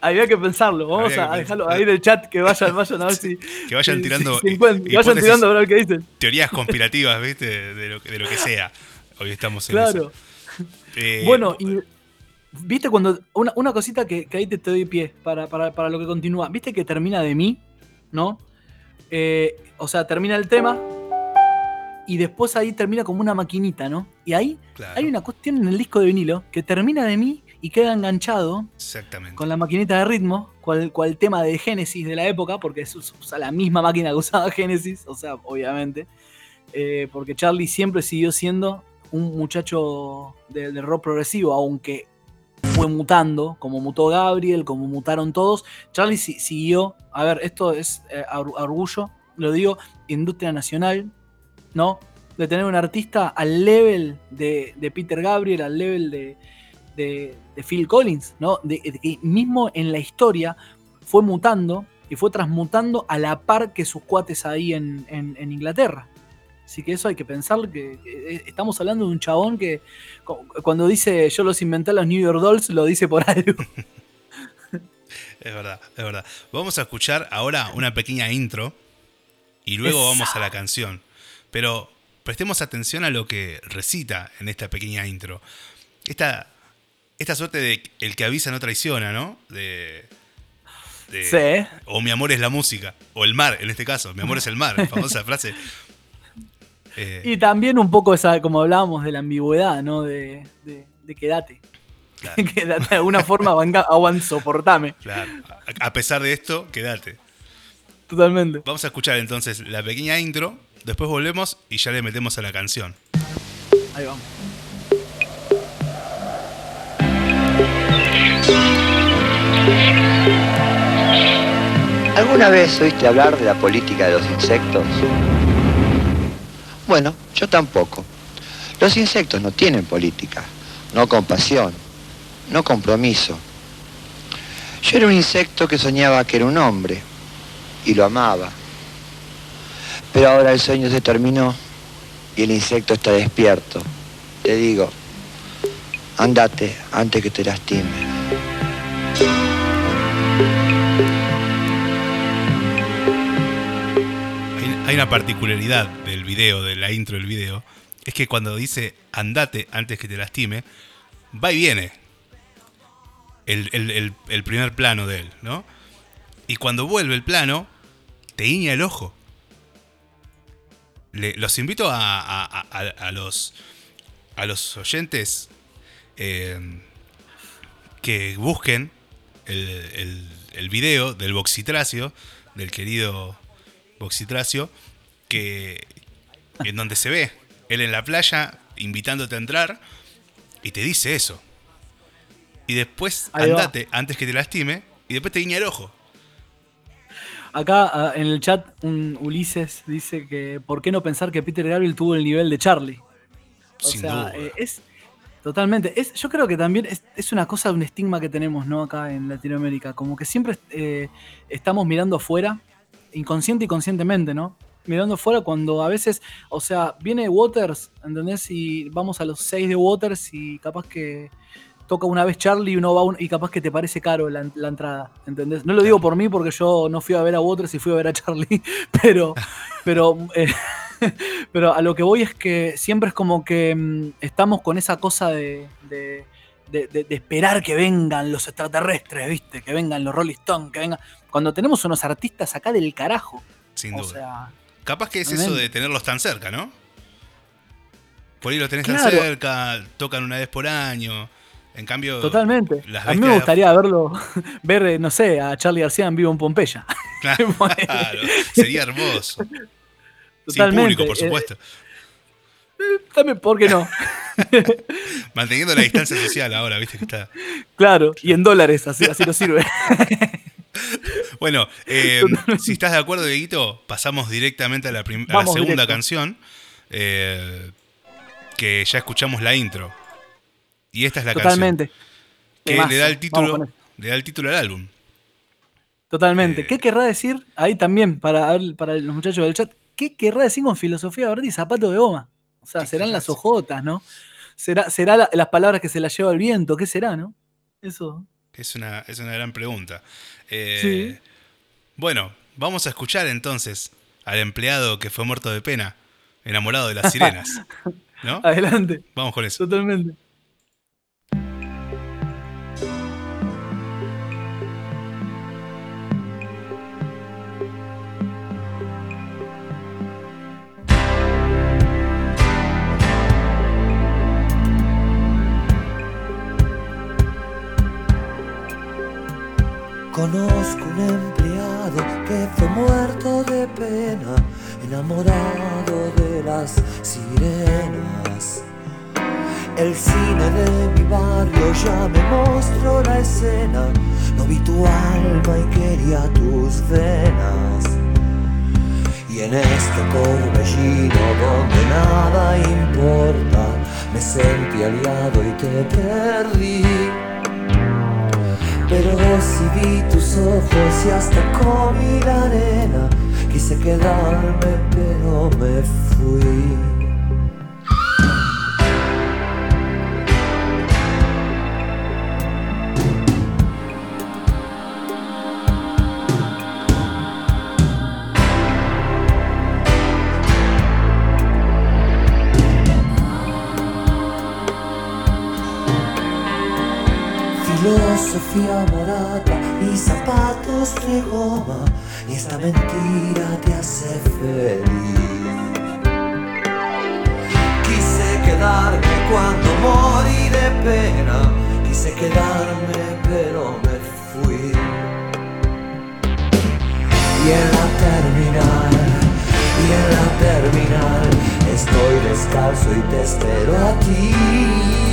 B: Había que pensarlo. Vamos a dejarlo ahí en el chat que vayan, vayan a ver si.
A: Que vayan tirando
B: si- si encuentran, que vayan
A: hipótesis-
B: tirando a ver qué dicen.
A: teorías conspirativas, ¿viste? De lo, que- de lo que sea. Hoy estamos en
B: Claro.
A: eso. Eh,
B: Bueno, y. ¿Viste cuando. Una, una cosita que, que ahí te, te doy pie para, para, para lo que continúa. ¿Viste que termina de mí? ¿No? Eh, o sea, termina el tema. Y después ahí termina como una maquinita, ¿no? Y ahí
A: claro,
B: hay una cuestión en el disco de vinilo que termina de mí y queda enganchado
A: Exactamente.
B: con la maquinita de ritmo, cual, cual tema de Genesis de la época, porque es usa la misma máquina que usaba Genesis, o sea, obviamente. Eh, porque Charlie siempre siguió siendo un muchacho de, de rock progresivo, aunque fue mutando, como mutó Gabriel, como mutaron todos. Charlie si- siguió, a ver, esto es eh, a a orgullo, lo digo, industria nacional, ¿no? De tener un artista al level de, de Peter Gabriel, al level de, de, de Phil Collins, ¿no? De, de que mismo en la historia fue mutando y fue transmutando a la par que sus cuates ahí en, en- en Inglaterra. Así que eso hay que pensar que, que, eh, estamos hablando de un chabón que cu- cuando dice yo los inventé a los New York Dolls, lo dice por algo.
A: Es verdad, es verdad. Vamos a escuchar ahora una pequeña intro y luego vamos a la canción. Pero prestemos atención a lo que recita en esta pequeña intro. Esta, esta suerte de el que avisa no traiciona, ¿no? De, de-
B: Sí.
A: O mi amor es la música. O el mar, en este caso. Mi amor es el mar, la famosa frase. Eh,
B: Y también un poco esa, como hablábamos de la ambigüedad, ¿no? De, de, de quédate.
A: claro,
B: Quédate de alguna forma, aguanta, soportame.
A: claro. A, a pesar de esto, quédate.
B: Totalmente.
A: Vamos a escuchar entonces la pequeña intro. Después volvemos y ya le metemos a la canción.
B: Ahí vamos.
D: ¿Alguna vez oíste hablar de la política de los insectos? Bueno, yo tampoco. Los insectos no tienen política, no compasión, no compromiso. Yo era un insecto que soñaba que era un hombre y lo amaba. Pero ahora el sueño se terminó y el insecto está despierto. Te digo, andate antes que te lastime.
A: Hay, una particularidad del video, de la intro del video, es que cuando dice andate antes que te lastime, va y viene el, el- primer plano de él, ¿no? Y cuando vuelve el plano, te guiña el ojo. los invito a, a- a- a- a los, a los oyentes eh, que busquen el, el, el video del Boxitracio, del querido Boxitracio, que, en donde se ve él en la playa invitándote a entrar y te dice eso. Y después
B: Ahí va.
A: andate antes que te lastime y después te guiña el ojo.
B: Acá ah, en el chat un Ulises dice que ¿por qué no pensar que Peter Gabriel tuvo el nivel de Charlie? O
A: Sin
B: sea,
A: duda.
B: eh, es totalmente. Es, yo creo que también es, es una cosa, un estigma que tenemos, ¿no? Acá en Latinoamérica. Como que siempre eh, estamos mirando afuera, inconsciente y conscientemente, ¿no? Mirando afuera cuando a veces, o sea, viene Waters, ¿entendés? Y vamos a los seis de Waters y capaz que toca una vez Charlie y uno va y capaz que te parece caro la, entrada, ¿entendés? No lo digo por mí porque yo no fui a ver a Waters y fui a ver a Charlie, pero, pero, eh, pero a lo que voy es que siempre es como que mm, estamos con esa cosa de- de- de- de esperar que vengan los extraterrestres, ¿viste? Que vengan los Rolling Stones, que vengan... Cuando tenemos unos artistas acá del carajo,
A: Sin
B: o
A: duda.
B: sea...
A: Capaz que es eso de tenerlos tan cerca, ¿no? Por ahí los tenés
B: Claro.
A: tan cerca, tocan una vez por año. En cambio,
B: Totalmente.
A: las
B: A mí me gustaría verlo, ver, eh, no sé, a Charlie García en vivo en Pompeya.
A: Claro, sería hermoso. Sin
B: Totalmente.
A: público, por
B: eh,
A: supuesto.
B: También, ¿por qué no?
A: Manteniendo la distancia social ahora, viste que está.
B: Claro, y en dólares, así, así nos sirve.
A: Bueno, eh, si estás de acuerdo, Dieguito, pasamos directamente a la, a la segunda
B: directo.
A: canción. eh, que ya escuchamos la intro. Y esta es la
B: Totalmente.
A: canción. Que le da el título. Le da el título al álbum.
B: Totalmente.
A: Eh,
B: ¿Qué querrá decir? Ahí también, para, para los muchachos del chat, ¿qué querrá decir con filosofía verde y zapato de goma? O sea,
A: ¿Qué
B: serán las ojotas, ¿no? Será, será la- las palabras que se las lleva el viento, ¿qué será, no? Eso.
A: Es una, es una gran pregunta. Eh,
B: Sí.
A: Bueno, vamos a escuchar entonces al empleado que fue muerto de pena, enamorado de las sirenas. ¿No?
B: Adelante,
A: Vamos con eso.
B: totalmente.
C: Conozco un empleado que fue muerto de pena, enamorado de las sirenas. El cine de mi barrio ya me mostró la escena, no vi tu alma y quería tus venas. Y en este torbellino donde nada importa, me sentí aliado y te perdí. Pero si vi tus ojos y hasta comí la arena, quise quedarme pero me fui. Filosofía barata y zapatos de goma y esta mentira te hace feliz. Quise quedarme cuando morí de pena, quise quedarme pero me fui. Y en la terminal, y en la terminal, estoy descalzo y te espero a ti.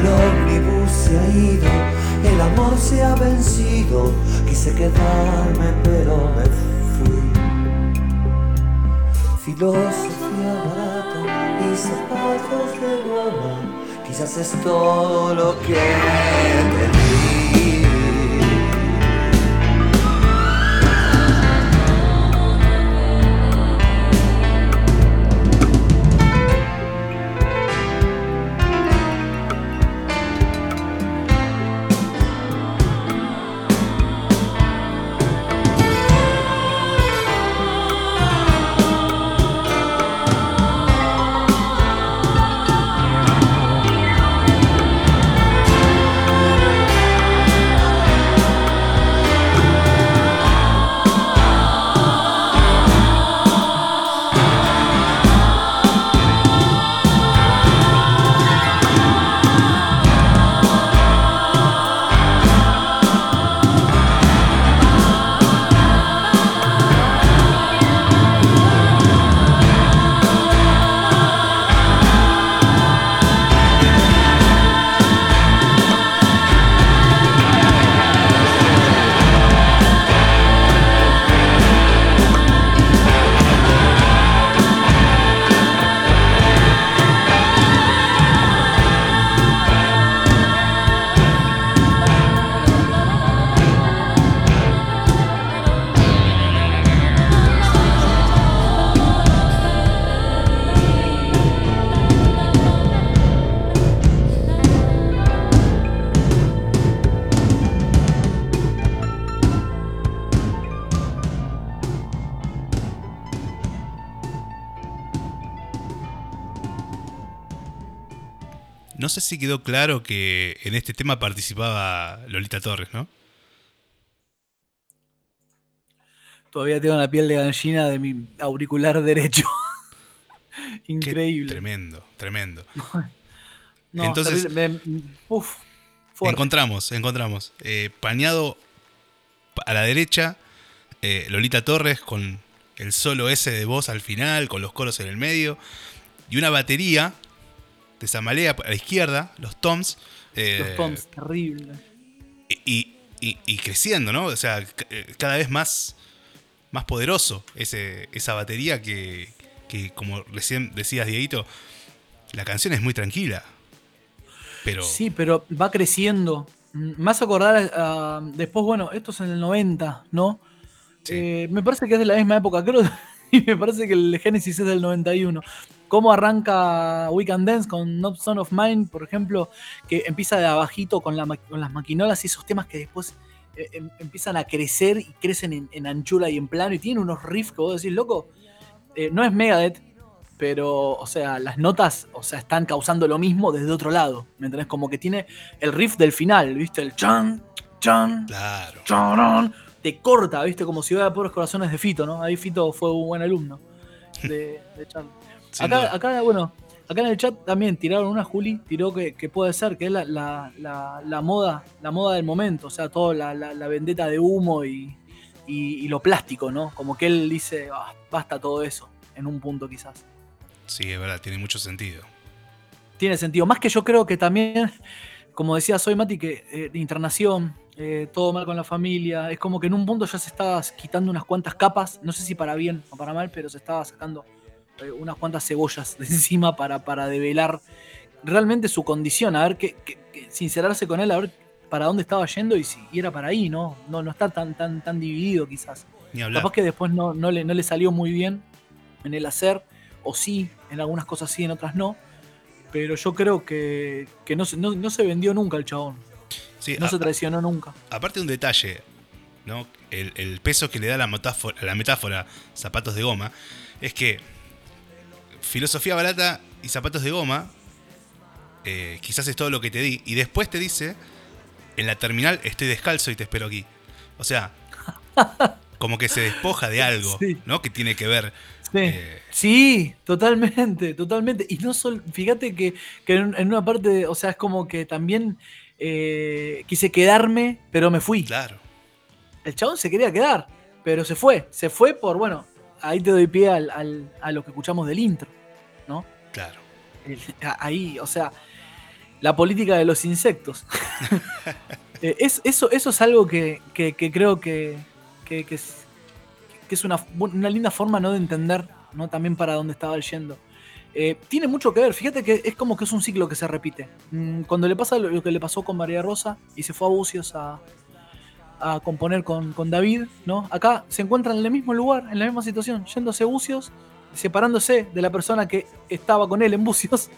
C: El ómnibus se ha ido, el amor se ha vencido. Quise quedarme, pero me fui. Filosofía barata y zapatos de goma, quizás es todo lo que
A: Si quedó claro que en este tema participaba Lolita Torres, ¿no?
B: Todavía tengo la piel de gallina de mi auricular derecho.
A: Qué
B: Increíble.
A: Tremendo, tremendo.
B: No,
A: Entonces-
B: terrible, me- uf.
A: Encontramos, encontramos. eh, pañado pa- a la derecha, eh, Lolita Torres con el solo S de voz al final, con los coros en el medio, y una batería de Samalea a la izquierda, los toms. eh,
B: Los toms, terrible.
A: y, y- y creciendo, ¿no? O sea, eh, cada vez más, más poderoso ese, esa batería que, que, como recién decías, Dieguito, la canción es muy tranquila. Pero
B: Sí, pero va creciendo. Mm, Me hace acordar a- después, bueno, esto es en el 90, ¿no?
A: Sí.
B: Eh, me parece que es de la misma época, creo, y me parece que el Genesis es del 91. Cómo arranca We Can Dance con Not Son of Mine, por ejemplo, que empieza de abajito con, la ma- con las maquinolas y esos temas que después eh, em- empiezan a crecer y crecen en, en anchura y en plano y tiene unos riffs que vos decís, loco, eh, no es Megadeth, pero, o sea, las notas, o sea, están causando lo mismo desde otro lado, ¿me entendés? Como que tiene el riff del final, ¿viste? El chan, chan,
A: claro.
B: Charán, te corta, ¿viste? Como si hubiera puros corazones de Fito, ¿no? Ahí Fito fue un buen alumno de, de Charlie. Acá, bueno, acá en el chat también tiraron una Juli, tiró que, que puede ser, que es la, la- la- la moda, la moda del momento, o sea, toda la, vendetta de humo y, y- y lo plástico, ¿no? Como que él dice, "Ah, basta todo eso, en un punto quizás.
A: Sí, es verdad, tiene mucho sentido.
B: tiene sentido. Más que yo creo que también, como decía Soy Mati, que eh, internación, eh, todo mal con la familia, es como que en un punto ya se estaba quitando unas cuantas capas, no sé si para bien o para mal, pero se estaba sacando eh, unas cuantas cebollas de encima para, para develar realmente su condición, a ver qué- qué- sincerarse con él, a ver para dónde estaba yendo y si y era para ahí, ¿no? No, no está tan, tan, tan dividido quizás.
A: Ni hablar.
B: Capaz que después no, no, le, no le salió muy bien en el hacer, o sí, en algunas cosas sí, en otras no. Pero yo creo que, que no, se- no, no se vendió nunca el chabón.
A: Sí,
B: No
A: a-
B: se traicionó nunca.
A: aparte de un detalle, ¿no? El, el peso que le da la metáfora, la metáfora zapatos de goma es que filosofía barata y zapatos de goma eh, quizás es todo lo que te di y después te dice en la terminal estoy descalzo y te espero aquí. O sea, como que se despoja de algo,
B: Sí.
A: ¿no? Que tiene que ver.
B: Sí,
A: eh,
B: Sí, totalmente, totalmente. Y no solo, fíjate que, que en, en una parte, o sea, es como que también eh, quise quedarme, pero me fui.
A: claro.
B: El chabón se quería quedar, pero se fue. Se fue por, bueno, ahí te doy pie al- al- a lo que escuchamos del intro, ¿no?
A: Claro.
B: Ahí, o sea, la política de los insectos. Eh, es, eso, eso es algo que, que- que creo que, que- que es, que es una, una linda forma ¿no? de entender ¿no? también para dónde estaba yendo. Eh, tiene mucho que ver, fíjate que es como que es un ciclo que se repite. Mm, Cuando le pasa lo, lo que le pasó con María Rosa y se fue a Bucios a, a componer con, con David, ¿no? Acá se encuentran en el mismo lugar, en la misma situación, yéndose Bucios, separándose de la persona que estaba con él en Bucios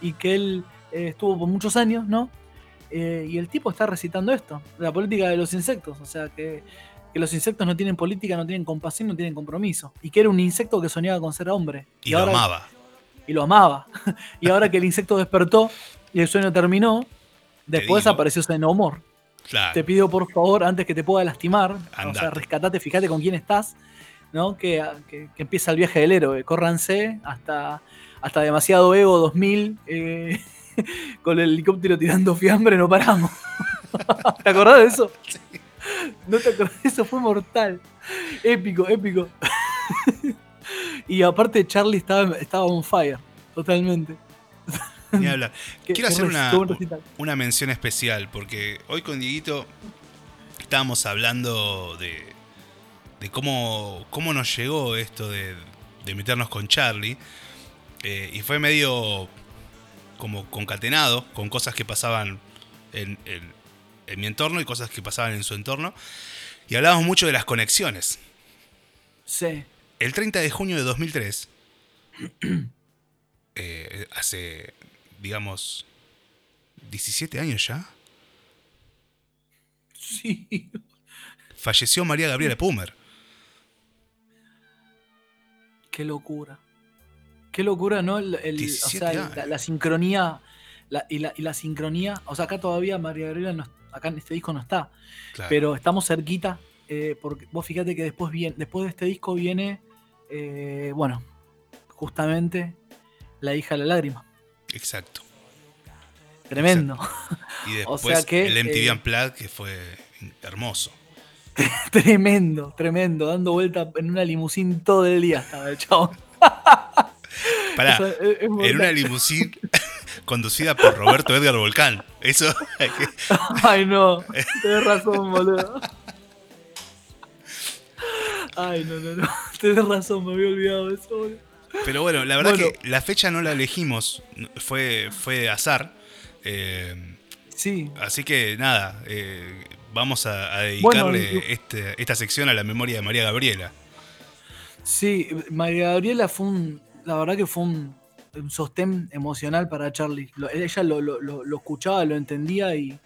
B: y que él eh, estuvo por muchos años, ¿no? Eh, y el tipo está recitando esto, la política de los insectos, o sea que, que los insectos no tienen política, no tienen compasión, no tienen compromiso. Y que era un insecto que soñaba con ser hombre.
A: Y, lo
B: ahora-
A: amaba.
B: Y lo amaba. y ahora que el insecto despertó y el sueño terminó, después apareció Xenomorph.
A: Claro.
B: Te pido por favor, antes que te pueda lastimar, o sea,
A: Andate.
B: rescatate, fíjate con quién estás, ¿no? Que, que- que empieza el viaje del héroe. Córranse hasta, hasta demasiado ego 2000, eh, con el helicóptero tirando fiambre, no paramos. ¿Te acordás de eso? ¿No te acordás? Eso fue mortal. Épico, épico. y aparte, Charlie estaba, estaba on fire, totalmente.
A: Ni hablar.
B: Qué-
A: Quiero hacer una, una mención especial, porque hoy con Dieguito estábamos hablando de, de cómo, cómo nos llegó esto de, de meternos con Charlie. eh, y fue medio como concatenado con cosas que pasaban en, en- en mi entorno y cosas que pasaban en su entorno. Y hablábamos mucho de las conexiones.
B: Sí.
A: El 30 de junio de 2003, eh, hace, digamos, 17 años ya,
B: Sí.
A: falleció María Gabriela Pumer.
B: Qué locura. Qué locura, ¿no? El- el- o
A: 17
B: sea, la sincronía. la, y, la, y la sincronía. O sea, acá todavía María Gabriela, no, acá en este disco no está,
A: Claro.
B: pero estamos cerquita. eh, porque vos fíjate que después, viene, después de este disco viene, eh, bueno, justamente La hija de la lágrima.
A: Exacto.
B: Tremendo.
A: Y
B: O
A: después
B: sea que,
A: el MTV
B: eh,
A: Unplugged, que fue hermoso.
B: tremendo, tremendo. Dando vuelta en una limusín todo el día estaba el chabón.
A: Pará,
B: Eso es- es
A: en
B: brutal.
A: una limusín conducida por Roberto Edgar Volcán. Eso
B: Ay, no. Tenés razón, boludo. Ay, no, no, no. Tenés razón, me había olvidado de eso, boludo.
A: Pero bueno, la verdad
B: Bueno.
A: que la fecha no la elegimos, fue, fue azar. eh,
B: Sí,
A: así que nada, eh, vamos a, a dedicarle
B: Bueno,
A: este- esta sección a la memoria de María Gabriela.
B: sí. María Gabriela fue un. La verdad que fue un, un sostén emocional para Charlie. Lo- ella lo, lo- lo- escuchaba, lo entendía y,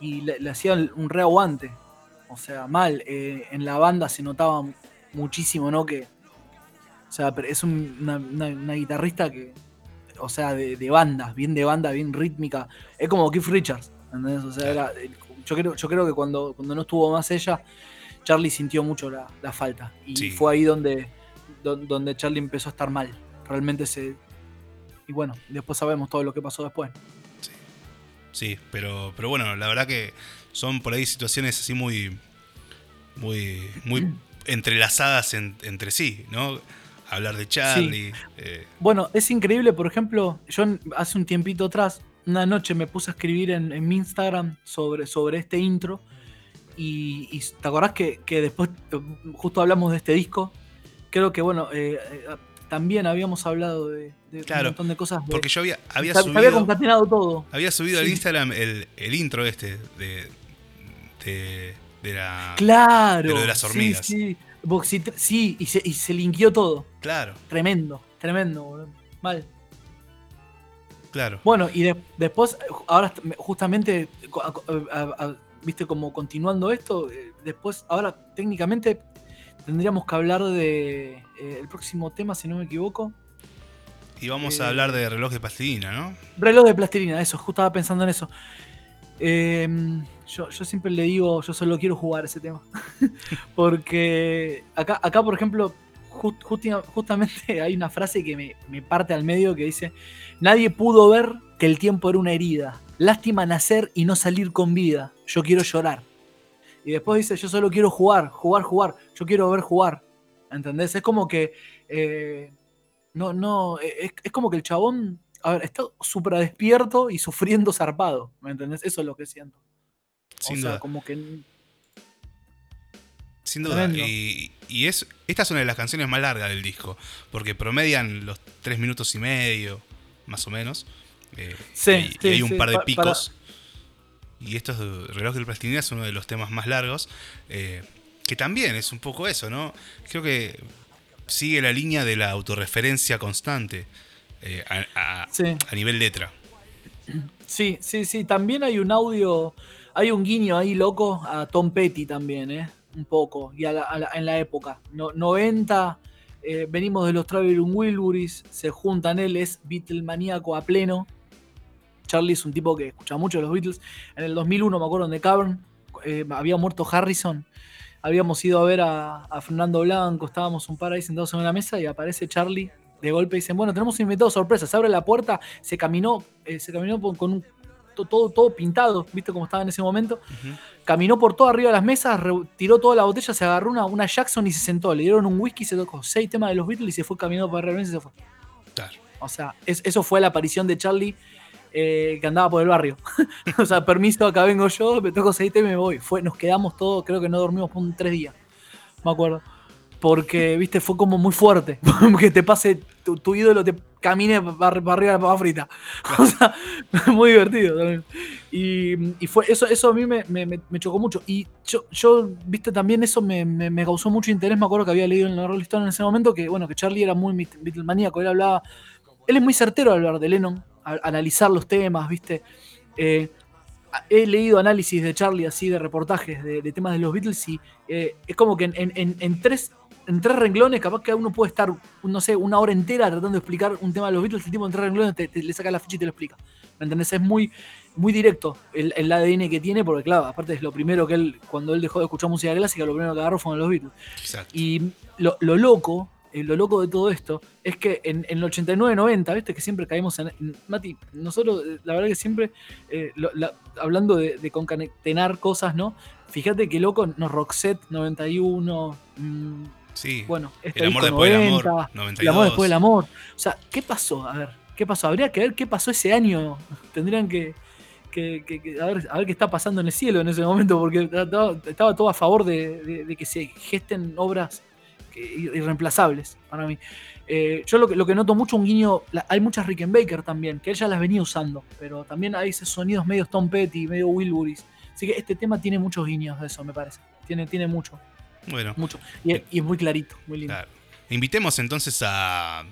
B: y le, le hacía un reaguante. O sea, mal. eh, en la banda se notaba muchísimo, ¿no? Que. O sea, es un- una, una- una guitarrista que. O sea, de, de banda, bien de banda, bien rítmica. Es como Keith Richards. ¿entendés? O sea, era, yo, creo, yo creo que cuando, cuando no estuvo más ella, Charlie sintió mucho la, la falta. Y
A: Sí.
B: fue ahí donde, don- donde Charlie empezó a estar mal. Realmente se. Y bueno, después sabemos todo lo que pasó después.
A: Sí, pero, pero bueno, la verdad que son por ahí situaciones así muy, muy, muy entrelazadas en- entre sí, ¿no? Hablar de Charlie. eh,
B: Bueno, es increíble, por ejemplo, yo hace un tiempito atrás, una noche me puse a escribir en, en mi Instagram sobre, sobre este intro. Y, y te acordás que, que después justo hablamos de este disco. Creo que, bueno, eh, eh, también habíamos hablado de, de
A: Claro,
B: un montón de cosas. de-
A: porque yo había, había
B: se había
A: subido,
B: concatenado todo.
A: había subido al. Instagram el, el intro este de, de, de la...
B: Claro.
A: de lo de las hormigas.
B: Sí, tr- sí, y se, y se linkeó todo.
A: Claro,
B: Tremendo, tremendo, boludo. Mal.
A: claro.
B: Bueno, y de- después, ahora justamente, co- a- a- a- viste, como continuando esto, eh, después, ahora técnicamente tendríamos que hablar de eh, el próximo tema, si no me equivoco.
A: Y vamos
B: eh,
A: a hablar de reloj de plastilina, ¿no?
B: Reloj de plastilina, eso, justo estaba pensando en eso. Eh, yo, yo siempre le digo, yo solo quiero jugar ese tema. Porque acá, acá por ejemplo, justamente hay una frase que me, me parte al medio que dice, nadie pudo ver que el tiempo era una herida. Lástima nacer y no salir con vida. Yo quiero llorar. Y después dice, yo solo quiero jugar, jugar, jugar. Yo quiero ver jugar. ¿Entendés? Es como que... eh, no, no, eh, es, es como que el chabón, a ver, está súper despierto y sufriendo zarpado, ¿me entendés? Eso es lo que siento.
A: Sin
B: o sea,
A: duda.
B: como que...
A: Sin duda. Y, y es, esta es una de las canciones más largas del disco, porque promedian los tres minutos y medio, más o menos. eh,
B: Sí,
A: y, y
B: sí,
A: hay un
B: sí,
A: par de
B: pa-
A: picos. Y estos de Reloj del Plastilina es uno de los temas más largos, eh, que también es un poco eso, ¿no? Creo que sigue la línea de la autorreferencia constante eh, a, a-
B: Sí.
A: a nivel letra.
B: Sí, sí, sí. También hay un audio, hay un guiño ahí loco a Tom Petty también, ¿eh? Un poco. Y a la- a la- en la época. No, 90, eh, venimos de los Traveling Wilburys, se juntan él, es Beatlemaníaco a pleno. Charlie es un tipo que escucha mucho los Beatles. En el 2001, me acuerdo, en The Cavern, eh, había muerto Harrison. Habíamos ido a ver a, a Fernando Blanco, estábamos un par ahí sentados en una mesa y aparece Charlie. De golpe dicen, bueno, tenemos un invitado sorpresa. Se abre la puerta, se caminó, eh, se caminó con un, to- todo, todo pintado, viste cómo estaba en ese momento. Caminó por todo arriba de las mesas, tiró toda la botella, se agarró una, una Jackson y se sentó. Le dieron un whisky, se tocó seis temas de los Beatles y se fue caminando para arriba y se fue.
A: Claro.
B: O sea, es- eso fue la aparición de Charlie eh, que andaba por el barrio. o sea, permiso, acá vengo yo, me toco seis temas y me voy. Fue, nos quedamos todos, creo que no dormimos por un tres días. Me acuerdo. Porque, viste, fue como muy fuerte. que te pase, tu, tu ídolo te camine para, arriba de la papa frita. O sea, muy divertido también. Y, fue, eso, eso a mí me, me- me- chocó mucho. Y yo, viste, también eso me, me- causó mucho interés. Me acuerdo que había leído en la Rolling Stone en ese momento que, bueno, que Charlie era muy Beatlemaníaco. Él hablaba. Él es muy certero al hablar de Lennon, a, analizar los temas, viste. Eh, he leído análisis de Charlie así de reportajes de, temas de los Beatles y eh, es como que en- en tres en tres renglones capaz que uno puede estar no sé una hora entera tratando de explicar un tema de los Beatles el tipo en tres renglones te, te- le saca la ficha y te lo explica ¿Me entendés? Es muy, muy directo el, el ADN que tiene, porque claro, aparte es lo primero que él, cuando él dejó de escuchar música clásica, lo primero que agarró fueron los Beatles.
A: Exacto.
B: Y lo, lo loco, eh, lo loco de todo esto, es que en, en el 89-90, ¿viste? Que siempre caímos en, en- Mati, nosotros, eh, la verdad que siempre, eh, lo- la- hablando de, de concatenar cosas, ¿no? Fíjate que loco, no, Roxette 91, mm,
A: Sí.
B: bueno, este
A: el amor después del
B: 90,
A: amor,
B: el
A: 92.
B: amor después del amor. O sea, ¿qué pasó? A ver, ¿qué pasó? Habría que ver qué pasó ese año. Tendrían que, que- que- que- a, ver, a ver qué está pasando en el cielo en ese momento, porque estaba, estaba todo a favor de, de- de que se gesten obras irreemplazables para mí. Eh, yo lo que, lo que noto mucho un guiño, la- hay muchas Rickenbacker también, que él ya las venía usando, pero también hay esos sonidos medio Tom Petty, medio Wilburys. Así que este tema tiene muchos guiños de eso, me parece. Tiene, tiene mucho,
A: Bueno,
B: mucho. Y, y es muy clarito, muy lindo.
A: claro. Invitemos entonces a, a,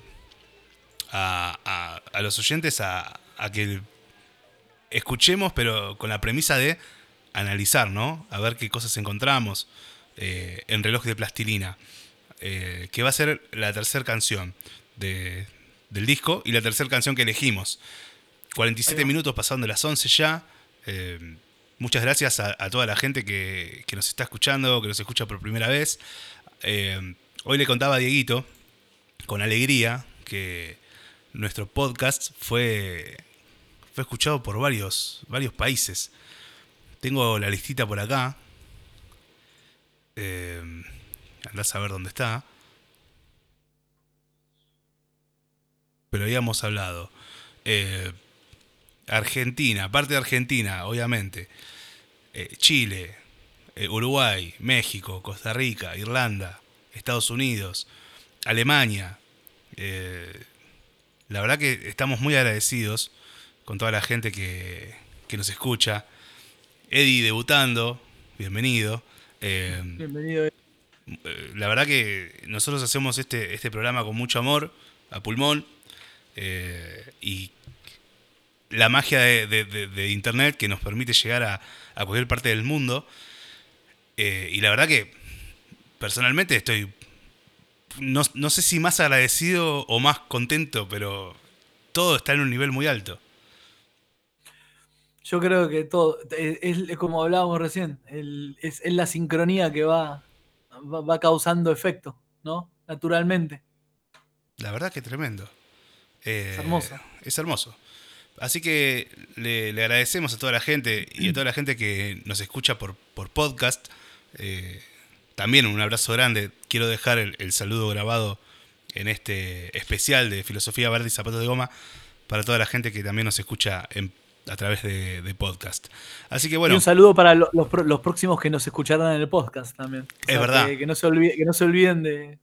A: a- a los oyentes a, a que escuchemos, pero con la premisa de analizar, ¿no? A ver qué cosas encontramos eh, en Reloj de Plastilina, eh, que va a ser la tercera canción de- del disco y la tercera canción que elegimos. 47
B: Ahí va.
A: minutos pasando las 11 ya. Eh, muchas gracias a, toda la gente que, que nos está escuchando, que nos escucha por primera vez. Eh, hoy le contaba a Dieguito, con alegría, que nuestro podcast fue, fue escuchado por varios, varios países. Tengo la listita por acá. Eh, andás a ver dónde está. Pero habíamos hablado. Eh, Argentina, parte de Argentina, obviamente. Eh, Chile, eh, Uruguay, México, Costa Rica, Irlanda, Estados Unidos, Alemania. Eh, la verdad que estamos muy agradecidos con toda la gente que, que nos escucha. Eddie debutando, bienvenido.
B: Bienvenido.
A: la verdad que nosotros hacemos este, este programa con mucho amor, a pulmón, y la magia de, de- de- de Internet que nos permite llegar a, a cualquier parte del mundo. Eh, y la verdad que personalmente estoy, no, no sé si más agradecido o más contento, pero todo está en un nivel muy alto.
B: Yo creo que todo, es, es como hablábamos recién, el- es, es la sincronía que va, va, va causando efecto, ¿no? Naturalmente.
A: La verdad que tremendo. Eh,
B: Es hermoso.
A: Es hermoso. Así que le, le agradecemos a toda la gente y a toda la gente que nos escucha por, por podcast. Eh, también un abrazo grande. Quiero dejar el, el saludo grabado en este especial de Filosofía Verde y Zapatos de Goma para toda la gente que también nos escucha en- a través de, de podcast. Así que
B: Y
A: bueno,
B: un saludo para lo- los, pro- los próximos que nos escucharán en el podcast también. O
A: Es verdad.
B: Que, que no, se olvide- que no se olviden de,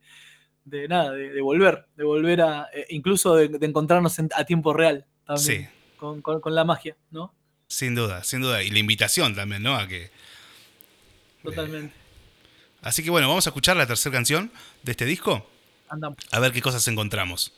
B: de nada, de, de volver, de volver a, eh, incluso de, de encontrarnos en- a tiempo real también.
A: Sí.
B: Con, con- con la magia, ¿no?
A: sin duda, sin duda. Y la invitación también, ¿no? A que,
B: Totalmente.
A: así que bueno, vamos a escuchar la tercera canción de este disco.
B: Andamos.
A: A ver qué cosas encontramos.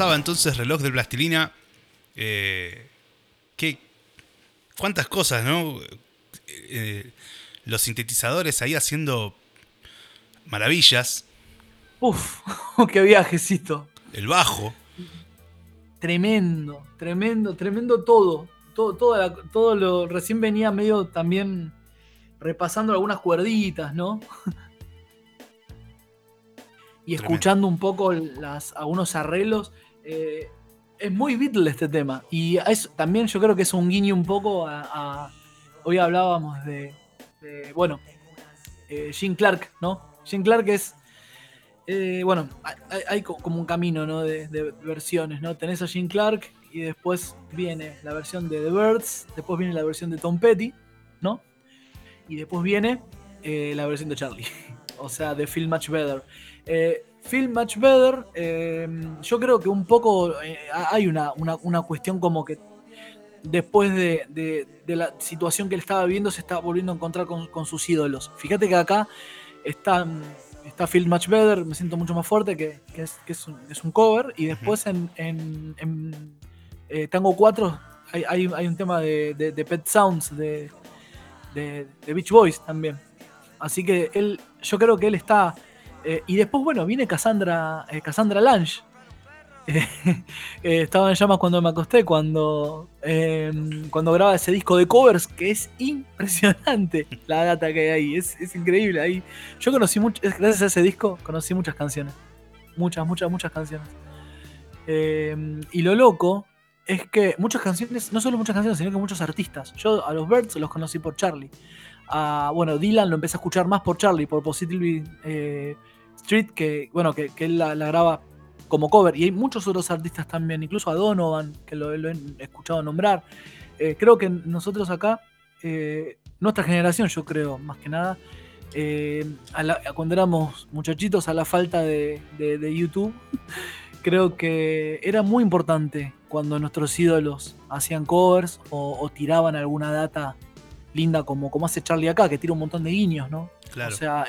A: Pasaba entonces reloj de plastilina. Eh, ¿qué, ¿Cuántas cosas, no? Eh, los sintetizadores ahí haciendo maravillas.
B: Uf, qué viajecito.
A: El bajo.
B: Tremendo, tremendo, tremendo todo. Todo, toda la- todo lo. Recién venía medio también repasando algunas cuerditas, ¿no? y
A: Tremendo.
B: escuchando un poco las, algunos arreglos. Eh, es muy Beatles este tema. Y también yo creo que es un guiño un poco a. hoy hablábamos de. bueno, eh, Gene Clark, ¿no? Gene Clark es. eh, bueno, hay, hay co- como un camino ¿no? de, versiones, ¿no? Tenés a Gene Clark y después viene la versión de The Birds, después viene la versión de Tom Petty, ¿no? Y después viene eh, la versión de Charlie, o sea, de Feel Much Better. Feel Much Better, eh, yo creo que un poco eh, hay una, una- una cuestión como que después de, de- de la situación que él estaba viviendo se está volviendo a encontrar con, con sus ídolos. Fíjate que acá está, está Feel Much Better, me siento mucho más fuerte, que, que es, que es un, es un cover, y después en, en- en, eh, Tango 4 hay, hay- hay un tema de, de- Pet Sounds de, de, de Beach Boys también. Así que él, yo creo que él está. Eh, y después, bueno, viene Cassandra, eh, Cassandra Lange. Eh, estaba en llamas cuando me acosté, cuando, eh, cuando graba ese disco de covers, que es impresionante la data que hay ahí, es, es increíble. Ahí. Yo conocí mucho, gracias a ese disco, conocí muchas canciones. Muchas, muchas, muchas canciones. Eh, y lo loco es que muchas canciones, no solo muchas canciones, sino que muchos artistas. Yo a los Birds los conocí por Charlie. A, bueno, Dylan lo empecé a escuchar más por Charlie, por Positively eh, Street, que bueno, que, que él la, la graba como cover. Y hay muchos otros artistas también, incluso a Donovan, que lo, lo he escuchado nombrar. Eh, creo que nosotros acá, eh, nuestra generación, yo creo, más que nada, eh, a la- a cuando éramos muchachitos, a la falta de, de- de YouTube, creo que era muy importante cuando nuestros ídolos hacían covers o, o tiraban alguna data linda como, como hace Charlie acá, que tira un montón de guiños, ¿no?
A: Claro.
B: O sea,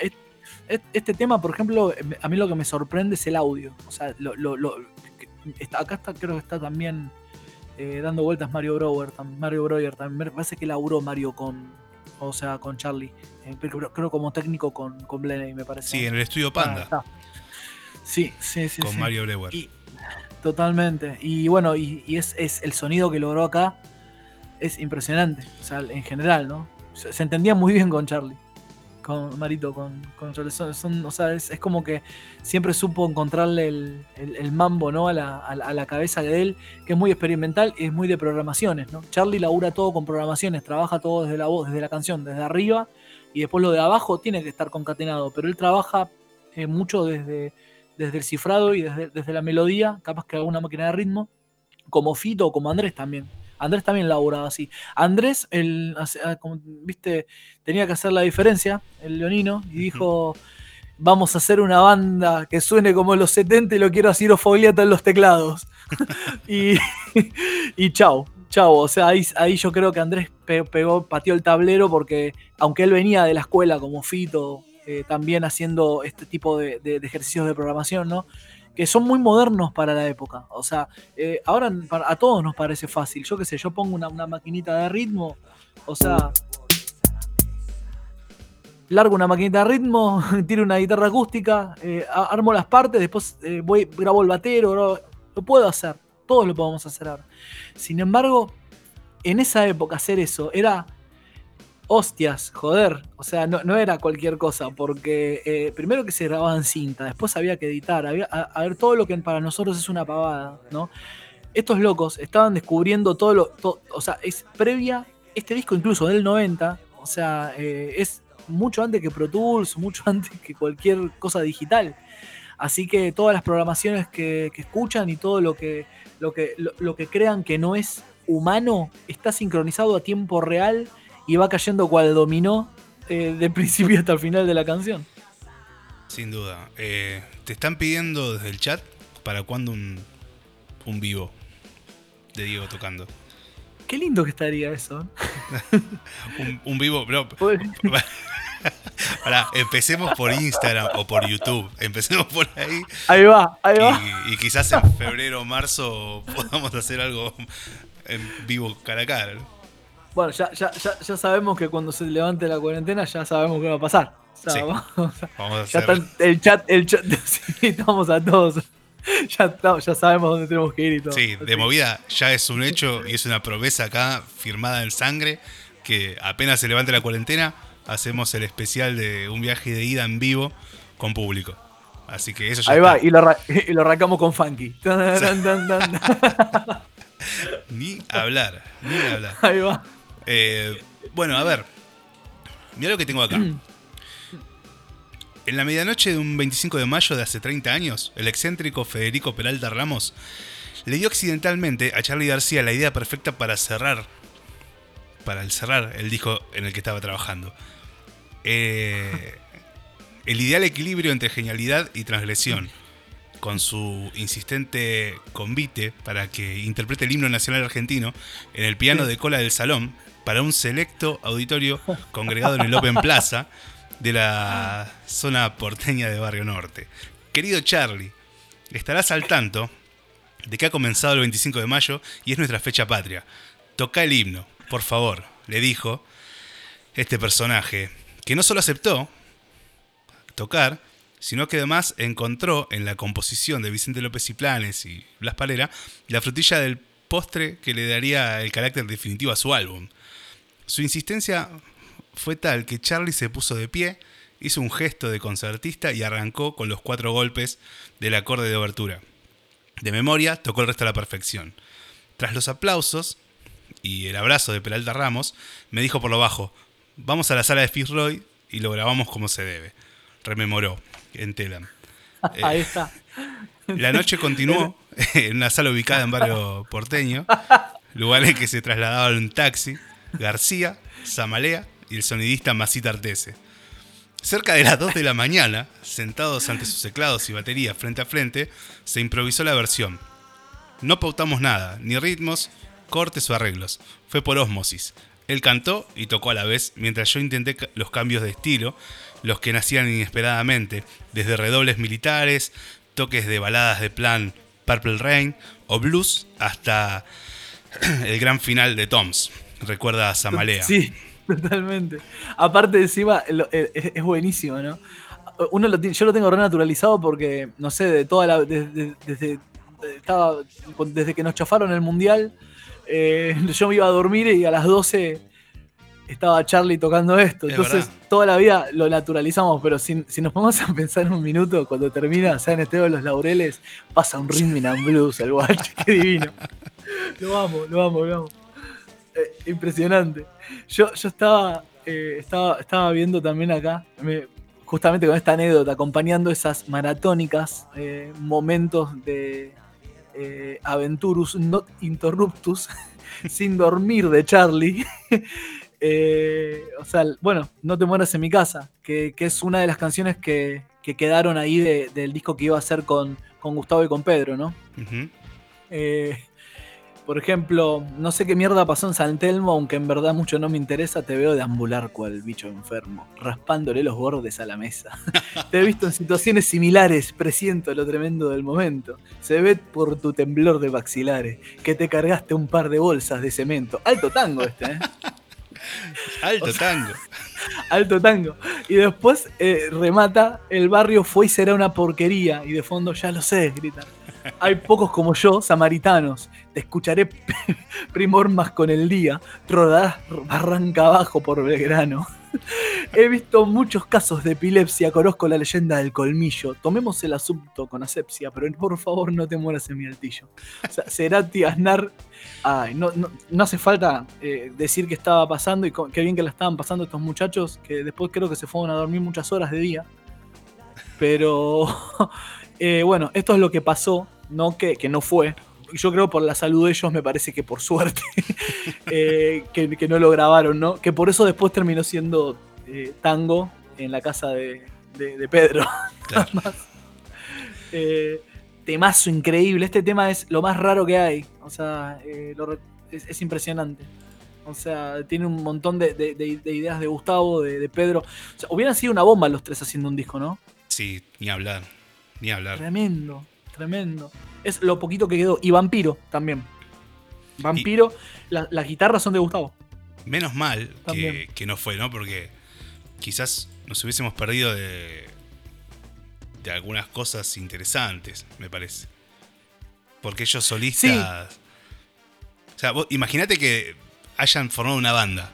B: este tema, por ejemplo, em, a mí lo que me sorprende es el audio. O sea, lo, lo- lo- está- acá está, creo que está también eh, dando vueltas Mario Brower, Mario Breuer también. Me parece que laburó Mario con, o sea, con Charlie. Eh, pero creo, creo como técnico con, con me parece.
A: Sí, en el estudio Panda.
B: Sí, sí, sí.
A: con
B: sí.
A: Mario Breuer.
B: Y- totalmente. Y bueno, y, y es, es el sonido que logró acá es impresionante. O sea, en general, ¿no? Se, se entendía muy bien con Charlie. Con Marito, con, con. Son, son- o sea, es, es como que siempre supo encontrarle el, el- mambo, ¿no? A la, a cabeza de él, que es muy experimental y es muy de programaciones, ¿no? Charlie labura todo con programaciones, trabaja todo desde la voz, desde la canción, desde arriba, y después lo de abajo tiene que estar concatenado, pero él trabaja eh, mucho desde, desde el cifrado y desde, desde la melodía, capaz que alguna máquina de ritmo, como Fito o como Andrés también. Andrés también laburaba así. Andrés, el, ah, como, viste, tenía que hacer la diferencia, el leonino, y dijo, vamos a hacer una banda que suene como los 70 y lo quiero así Fogliata en los teclados. y, y chau, chau. O sea, ahí, ahí yo creo que Andrés pegó, pateó el tablero porque aunque él venía de la escuela como Fito, eh, también haciendo este tipo de, ejercicios de programación, ¿no? Que son muy modernos para la época. O sea, eh, ahora a todos nos parece fácil. Yo qué sé, yo pongo una, maquinita de ritmo, o sea, largo una maquinita de ritmo, tiro una guitarra acústica, eh, armo las partes, después eh, voy, grabo el batero, lo puedo hacer, todos lo podemos hacer ahora. Sin embargo, en esa época hacer eso era hostias, joder, o sea, no, era cualquier cosa, porque eh, primero que se grababa en cinta, después había que editar, había, a, ver todo lo que para nosotros es una pavada, ¿no? Estos locos estaban descubriendo todo lo, o sea, es previa, este disco incluso del 90, o sea, es mucho antes que Pro Tools, mucho antes que cualquier cosa digital. Así que todas las programaciones que, escuchan y todo lo que, lo, que, lo, que crean que no es humano está sincronizado a tiempo real y va cayendo cual dominó eh, de principio hasta el final de la canción.
A: Sin duda. Eh, te están pidiendo desde el chat para cuándo un, un vivo de Diego tocando.
B: Qué lindo que estaría eso.
A: un, vivo, bro. Empecemos por Instagram o por YouTube. Empecemos por ahí.
B: Ahí va, ahí va.
A: Y, quizás en febrero o marzo podamos hacer algo en vivo cara a cara.
B: Bueno, ya, ya, ya, sabemos que cuando se levante la cuarentena ya sabemos qué va a pasar. vamos, a hacer... Ya está el chat, el chat, estamos a todos. Ya, ya, sabemos dónde tenemos que ir y todo.
A: Sí, de movida ya es un hecho y es una promesa acá firmada en sangre que apenas se levante la cuarentena hacemos el especial de un viaje de ida en vivo con público. Así que eso ya
B: Ahí va, y lo, y lo arrancamos con funky.
A: ni hablar, ni hablar.
B: Ahí va.
A: Eh, bueno, a ver. Mira lo que tengo acá. En la medianoche de un 25 de mayo de hace 30 años, el excéntrico Federico Peralta Ramos le dio accidentalmente a Charlie García la idea perfecta para cerrar para el cerrar el disco en el que estaba trabajando. Eh, el ideal equilibrio entre genialidad y transgresión, con su insistente convite para que interprete el himno nacional argentino en el piano de cola del salón para un selecto auditorio congregado en el Open Plaza de la zona porteña de Barrio Norte. Querido Charlie, estarás al tanto de que ha comenzado el 25 de mayo y es nuestra fecha patria. Toca el himno, por favor, le dijo este personaje, que no solo aceptó tocar, sino que además encontró en la composición de Vicente López y Planes y Blas Palera la frutilla del postre que le daría el carácter definitivo a su álbum. Su insistencia fue tal que Charlie se puso de pie, hizo un gesto de concertista y arrancó con los cuatro golpes del acorde de obertura. De memoria, tocó el resto a la perfección. Tras los aplausos, y el abrazo de Peralta Ramos, me dijo por lo bajo, vamos a la sala de Fitzroy y lo grabamos como se debe. Rememoró en Telam.
B: Ahí eh, está.
A: La noche continuó en una sala ubicada en barrio porteño, lugar en que se trasladaban un taxi, García, Zamalea y el sonidista Masita Artese. Cerca de las 2 de la mañana, sentados ante sus teclados y baterías frente a frente, se improvisó la versión. No pautamos nada, ni ritmos, cortes o arreglos. Fue por osmosis. Él cantó y tocó a la vez, mientras yo intenté los cambios de estilo, los que nacían inesperadamente, desde redobles militares, toques de baladas de plan Purple Rain o blues, hasta el gran final de Toms. Recuerda a Samalea.
B: Sí, totalmente. Aparte, encima, es buenísimo, ¿no? Uno lo yo lo tengo renaturalizado porque, no sé, de toda la. Desde, desde, desde que nos chafaron el mundial eh, yo me iba a dormir y a las 12 estaba Charlie tocando esto. Entonces, toda la vida lo naturalizamos, pero si, nos ponemos a pensar en un minuto, cuando termina San Esteban de los Laureles, pasa un rhythm and blues al guache, qué divino. Lo amo, lo amo, lo amo. Eh, impresionante. Yo, yo estaba, eh, estaba, estaba viendo también acá, justamente con esta anécdota, acompañando esas maratónicas momentos de, eh, Aventurus Not Interruptus, sin dormir de Charlie, Eh, o sea, bueno, No te mueras en mi casa, que, que es una de las canciones que, que quedaron ahí de- del disco que iba a hacer con, con Gustavo y con Pedro, ¿no?
A: Ujú.
B: Eh, por ejemplo, no sé qué mierda pasó en San Telmo, aunque en verdad mucho no me interesa, te veo deambular cual bicho enfermo, raspándole los bordes a la mesa. te he visto en situaciones similares, presiento lo tremendo del momento. Se ve por tu temblor de maxilares, que te cargaste un par de bolsas de cemento. Alto tango este, ¿eh?
A: Alto tango.
B: Alto tango. Y después eh, remata, el barrio fue y será una porquería. Y de fondo, ya lo sé, grita. Hay pocos como yo, samaritanos. Te escucharé primor más con el día. Rodarás barranca abajo por Belgrano. He visto muchos casos de epilepsia, conozco la leyenda del colmillo. Tomemos el asunto con asepsia, pero por favor no te mueras en mi altillo. O sea, Cerati, Aznar. Ay, no, no, no hace falta eh, decir qué estaba pasando y qué bien que la estaban pasando estos muchachos, que después creo que se fueron a dormir muchas horas de día. Pero eh, bueno, esto es lo que pasó, no que, que no fue. Yo creo por la salud de ellos, me parece que por suerte, eh, que, que no lo grabaron, ¿no? Que por eso después terminó siendo eh, tango en la casa de, de- de Pedro.
A: Claro.
B: Temazo increíble. Este tema es lo más raro que hay. O sea, lo es, es impresionante. O sea, tiene un montón de, de- de- de ideas de Gustavo, de, de Pedro. O sea, hubieran sido una bomba los tres haciendo un disco, ¿no?
A: Sí, ni hablar. Ni hablar.
B: Tremendo, tremendo. Es lo poquito que quedó. Y Vampiro también. Vampiro, la- las guitarras son de Gustavo.
A: Menos mal que, que no fue, ¿no? Porque quizás nos hubiésemos perdido de, de algunas cosas interesantes, me parece. Porque ellos solistas. O sea, imagínate que hayan formado una banda,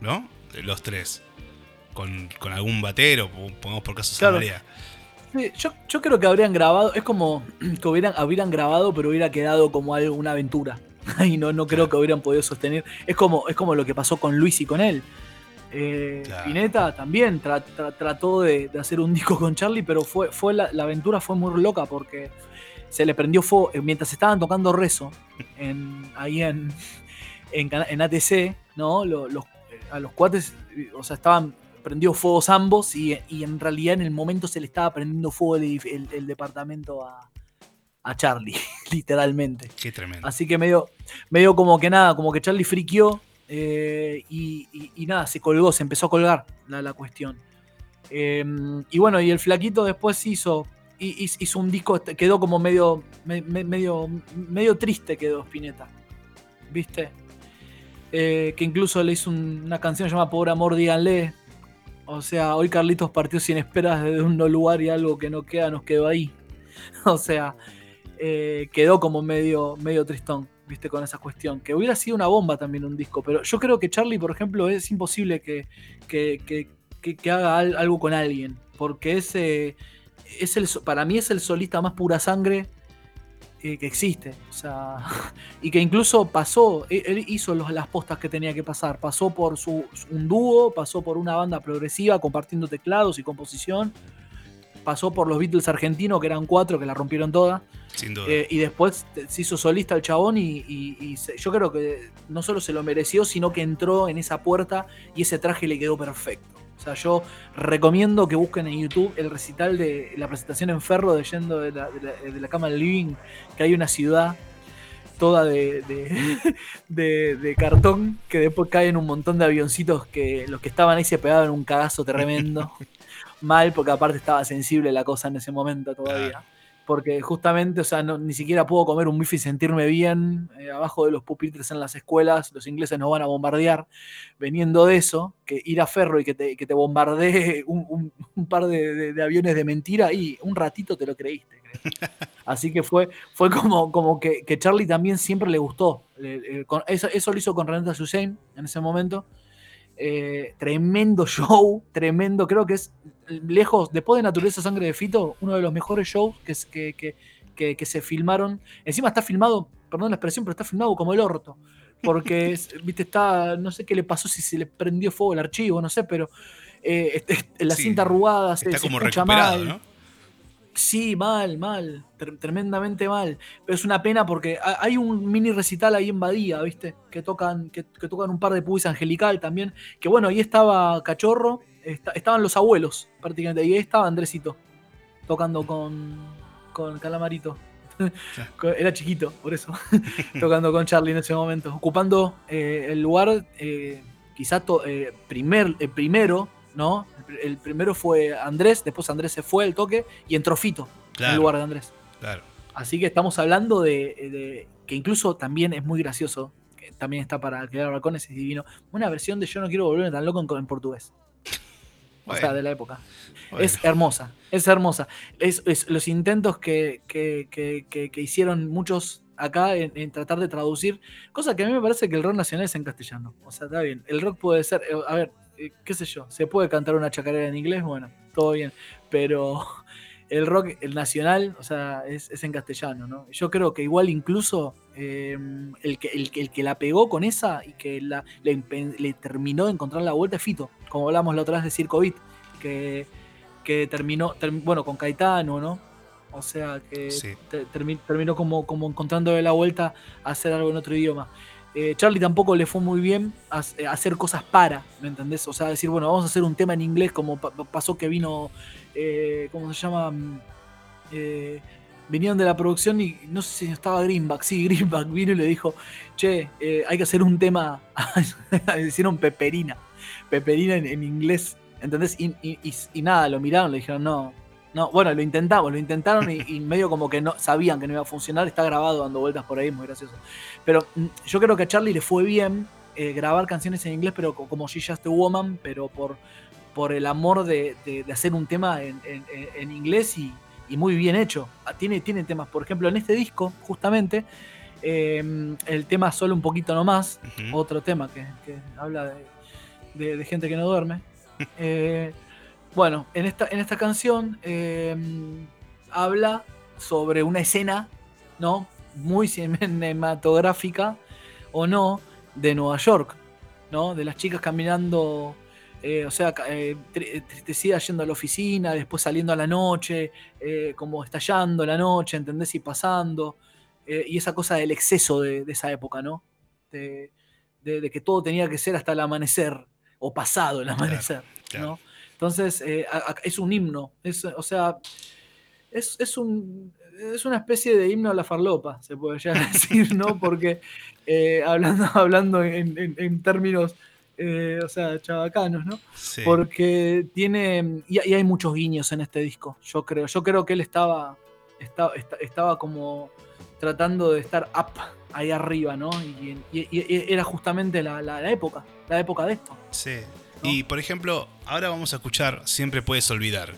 A: ¿no? Los tres. Con, con algún batero, pongamos por caso
B: Claro.
A: Samaria.
B: Sí, yo, yo creo que habrían grabado, es como que hubieran, hubieran grabado, pero hubiera quedado como algo, una aventura. Y no, no creo que hubieran podido sostener. Es como, es como lo que pasó con Luis y con él. Eh,
A: Claro.
B: Pineta también tra- tra- trató de, de hacer un disco con Charlie, pero fue, fue la, la aventura fue muy loca porque se le prendió fuego eh, mientras estaban tocando rezo en, ahí en, en, ATC, ¿no? Los- eh, a los cuates, eh, o sea, estaban prendidos fuegos ambos y, y en realidad en el momento se le estaba prendiendo fuego el, edif- el- el departamento a, a Charlie, literalmente.
A: Qué tremendo.
B: Así que medio, medio como que nada, como que Charlie friqueó eh, y, y- y nada, se colgó, se empezó a colgar la, la cuestión. Eh, y bueno, y el flaquito después hizo, hi- hiz- hizo un disco, este, quedó como medio, me- me- medio, medio triste quedó Spinetta, ¿viste? Eh, que incluso le hizo un- una canción llamada Pobre Amor, díganle. O sea, hoy Carlitos partió sin esperas desde un no lugar y algo que no queda nos quedó ahí. O sea, eh, quedó como medio, medio tristón, viste, con esa cuestión. Que hubiera sido una bomba también un disco, pero yo creo que Charlie, por ejemplo, es imposible que, que, que- que- haga al- algo con alguien, porque es, eh, es el, para mí es el solista más pura sangre eh, que existe. O sea, y que incluso pasó, él, él hizo los- las postas que tenía que pasar. Pasó por su, un dúo, pasó por una banda progresiva compartiendo teclados y composición. Pasó por los Beatles argentinos, que eran cuatro, que la rompieron toda.
A: Sin duda.
B: Eh, y después se hizo solista el chabón y, y- y se- yo creo que no solo se lo mereció, sino que entró en esa puerta y ese traje le quedó perfecto. O sea, yo recomiendo que busquen en YouTube el recital de la presentación en Ferro de Yendo de la, de la- de la cama del living, que hay una ciudad toda de, de, de- de cartón, que después caen un montón de avioncitos que los que estaban ahí se pegaban un cagazo tremendo. Mal, porque aparte estaba sensible la cosa en ese momento todavía. Porque justamente, o sea, no- ni siquiera puedo comer un bife y sentirme bien eh, abajo de los pupitres en las escuelas, los ingleses nos van a bombardear, veniendo de eso, que ir a Ferro y que te, que te bombardee un, un- un par de, de- de aviones de mentira y un ratito te lo creíste. creo. Así que fue, fue como, como que, que Charlie también siempre le gustó. Eh, con- eso, eso lo hizo con Renata Hussein en ese momento. Eh, tremendo show, tremendo, creo que es lejos, después de Naturaleza Sangre de Fito, uno de los mejores shows que, que, que- que- que se filmaron. Encima está filmado, perdón la expresión, pero está filmado como el orto. Porque, viste, está, no sé qué le pasó, si se le prendió fuego el archivo, no sé, pero eh, este- la
A: Sí,
B: cinta arrugada se,
A: Está
B: se
A: como
B: escucha mal.
A: ¿no?
B: Sí, mal, mal, tre- tremendamente mal. Pero es una pena porque ha- hay un mini recital ahí en Badía, ¿viste? Que tocan, que, que tocan un par de pubis angelical también. Que bueno, ahí estaba Cachorro, esta- estaban los abuelos prácticamente, y ahí estaba Andresito tocando con, con Calamarito. Era chiquito, por eso. tocando con Charlie en ese momento. Ocupando eh, el lugar, eh, quizá to- eh, primer, el primero, ¿no? El, el primero fue Andrés, después Andrés se fue el toque y entró Fito en el lugar de Andrés.
A: Claro.
B: Así que estamos hablando de, de- que incluso también es muy gracioso, que también está para alquilar balcones, es divino, una versión de Yo no quiero volverme tan loco en, en portugués. O sea, de la época.
A: bueno.
B: Es hermosa, es hermosa. Es, es los intentos que, que- que- que- que hicieron muchos acá en, en tratar de traducir, cosa que a mí me parece que el rock nacional es en castellano. O sea, está bien. El rock puede ser, eh, a ver, eh, qué sé yo, se puede cantar una chacarera en inglés, bueno, todo bien. Pero el rock, el nacional, o sea, es, es en castellano, ¿no? Yo creo que igual incluso eh, el, que, el, que- el que la pegó con esa y que la, le, le terminó de encontrar la vuelta es Fito, como hablamos la otra vez de Circo Beat, que, que terminó, term- bueno, con Caetano, ¿no? O sea, que
A: Sí.
B: te- termi- terminó como, como encontrándole la vuelta a hacer algo en otro idioma. Eh, Charlie tampoco le fue muy bien a, a hacer cosas para, ¿me entendés? O sea, decir, bueno, vamos a hacer un tema en inglés como pa- pasó que vino, eh, ¿cómo se llama? Mm, eh, vinieron de la producción y no sé si estaba Greenback, sí, Greenback vino y le dijo, che, eh, hay que hacer un tema, hicieron Peperina, Peperina en, en inglés, ¿entendés? Y, y- y- y nada, lo miraron, le dijeron, no, no, bueno, lo intentamos, lo intentaron y, medio como que no sabían que no iba a funcionar, está grabado dando vueltas por ahí, muy gracioso. Pero mm, yo creo que a Charlie le fue bien eh, grabar canciones en inglés, pero co- como She Just a Woman, pero por, por el amor de, de- de hacer un tema en, en- inglés y, y muy bien hecho. Ah, Tiene, tiene temas, por ejemplo, en este disco, justamente, eh, el tema Solo un poquito nomás,
A: Ujú.
B: otro tema que, que habla de, de- de gente que no duerme. Eh, bueno, en esta, en esta canción eh, habla sobre una escena, ¿no? Muy cinematográfica o no, de Nueva York, ¿no? De las chicas caminando, eh, o sea, eh, yendo a la oficina, después saliendo a la noche, como estallando la noche, ¿entendés? Y pasando. y esa cosa del exceso de, de esa época, ¿no? De, de- de que todo tenía que ser hasta el amanecer, o pasado el amanecer,
A: claro.
B: ¿no? Entonces, eh, a- a- es un himno, es, o sea, es, es un, es una especie de himno a la farlopa, se puede llegar a decir, ¿no? Porque eh, hablando, hablando en, en- en términos, eh, o sea, chabacanos, ¿no?
A: Sí.
B: Porque tiene, y, y hay muchos guiños en este disco, yo creo. Yo creo que él estaba, estaba, esta- estaba como tratando de estar up ahí arriba, ¿no? Y, y- y era justamente la, la- la época, la época de esto.
A: Sí.
B: ¿no?
A: Y por ejemplo, ahora vamos a escuchar Siempre puedes olvidar.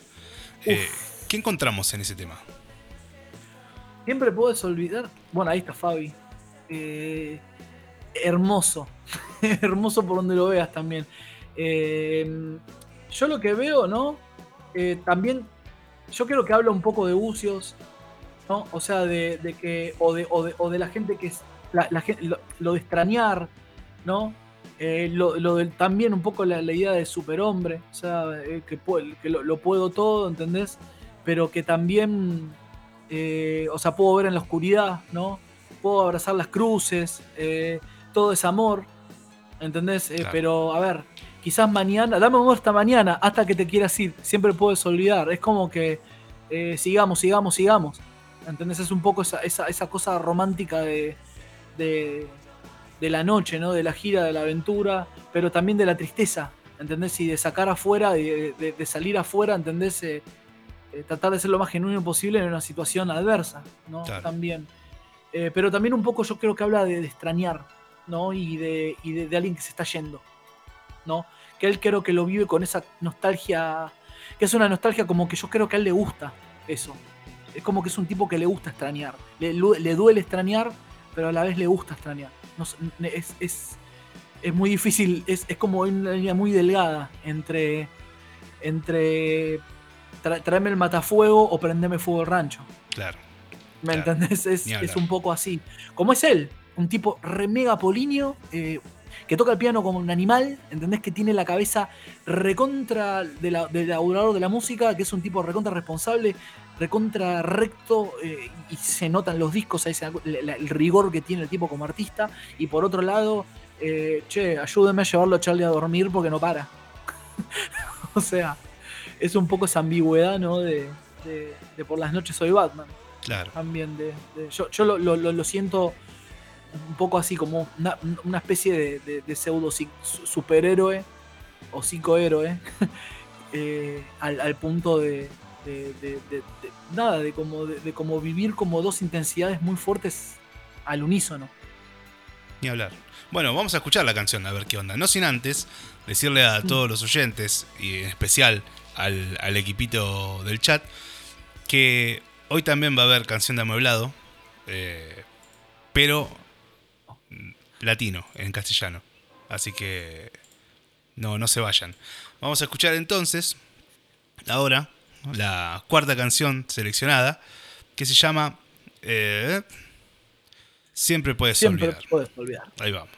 A: Eh, ¿Qué encontramos en ese tema?
B: Siempre puedes olvidar. Bueno, ahí está Fabi. Eh, hermoso. hermoso por donde lo veas también. Eh, yo lo que veo, ¿no? También. Yo creo que habla un poco de Bucios. ¿No? O sea, de, de que. O de, o, de, o de la gente que es. La, la gen- lo, lo de extrañar, ¿no? Eh, lo, lo del- también un poco la, la idea de superhombre. O sea, eh, que, que lo, lo puedo todo, ¿entendés? Pero que también eh, o sea, puedo ver en la oscuridad, ¿no? Puedo abrazar las cruces, eh, todo es amor, ¿entendés?
A: Claro.
B: Pero, a ver, quizás mañana, dame amor hasta mañana, hasta que te quieras ir, siempre puedes olvidar, es como que sigamos, sigamos, sigamos, ¿entendés? Es un poco esa, esa, esa cosa romántica de, de, de la noche, ¿no? De la gira, de la aventura, pero también de la tristeza, ¿entendés? Y de sacar afuera, de, de- de salir afuera, ¿entendés? Eh, eh, tratar de ser lo más genuino posible en una situación adversa, ¿no?
A: Claro.
B: También. Eh, pero también un poco yo creo que habla de, extrañar, ¿no? Y, de, y de, de alguien que se está yendo, ¿no? Que él creo que lo vive con esa nostalgia, que es una nostalgia como que yo creo que a él le gusta eso. Es como que es un tipo que le gusta extrañar. Le, le duele extrañar, pero a la vez le gusta extrañar. No es, es, es muy difícil, es, es como una línea muy delgada entre, entre tra- traerme el matafuego o prenderme fuego el rancho.
A: Claro.
B: ¿Me
A: Claro,
B: entendés? Es, es un poco así. Como es él, un tipo re mega polinio, eh, que toca el piano como un animal, ¿entendés? Que tiene la cabeza recontra de del aurador de la música, que es un tipo recontra responsable. Recontra recto eh, y se notan los discos, ese, el rigor que tiene el tipo como artista. Y por otro lado, eh, che, ayúdeme a llevarlo a Charlie a dormir porque no para. o sea, es un poco esa ambigüedad, ¿no? De, por las noches soy Batman.
C: Claro.
B: También de, yo, lo, siento un poco así como una, especie de, pseudo superhéroe o psicohéroe eh, al, punto de, nada, de como, de, como vivir como dos intensidades muy fuertes al unísono.
C: Ni hablar. Bueno, vamos a escuchar la canción, a ver qué onda. No sin antes decirle a mm. todos los oyentes, y en especial al, equipito del chat, que hoy también va a haber canción de amueblado, eh, pero latino, en castellano. Así que no, no se vayan. Vamos a escuchar entonces, ahora, la cuarta canción seleccionada, que se llama eh, Siempre puedes
B: Siempre puedes olvidar.
C: Ahí vamos.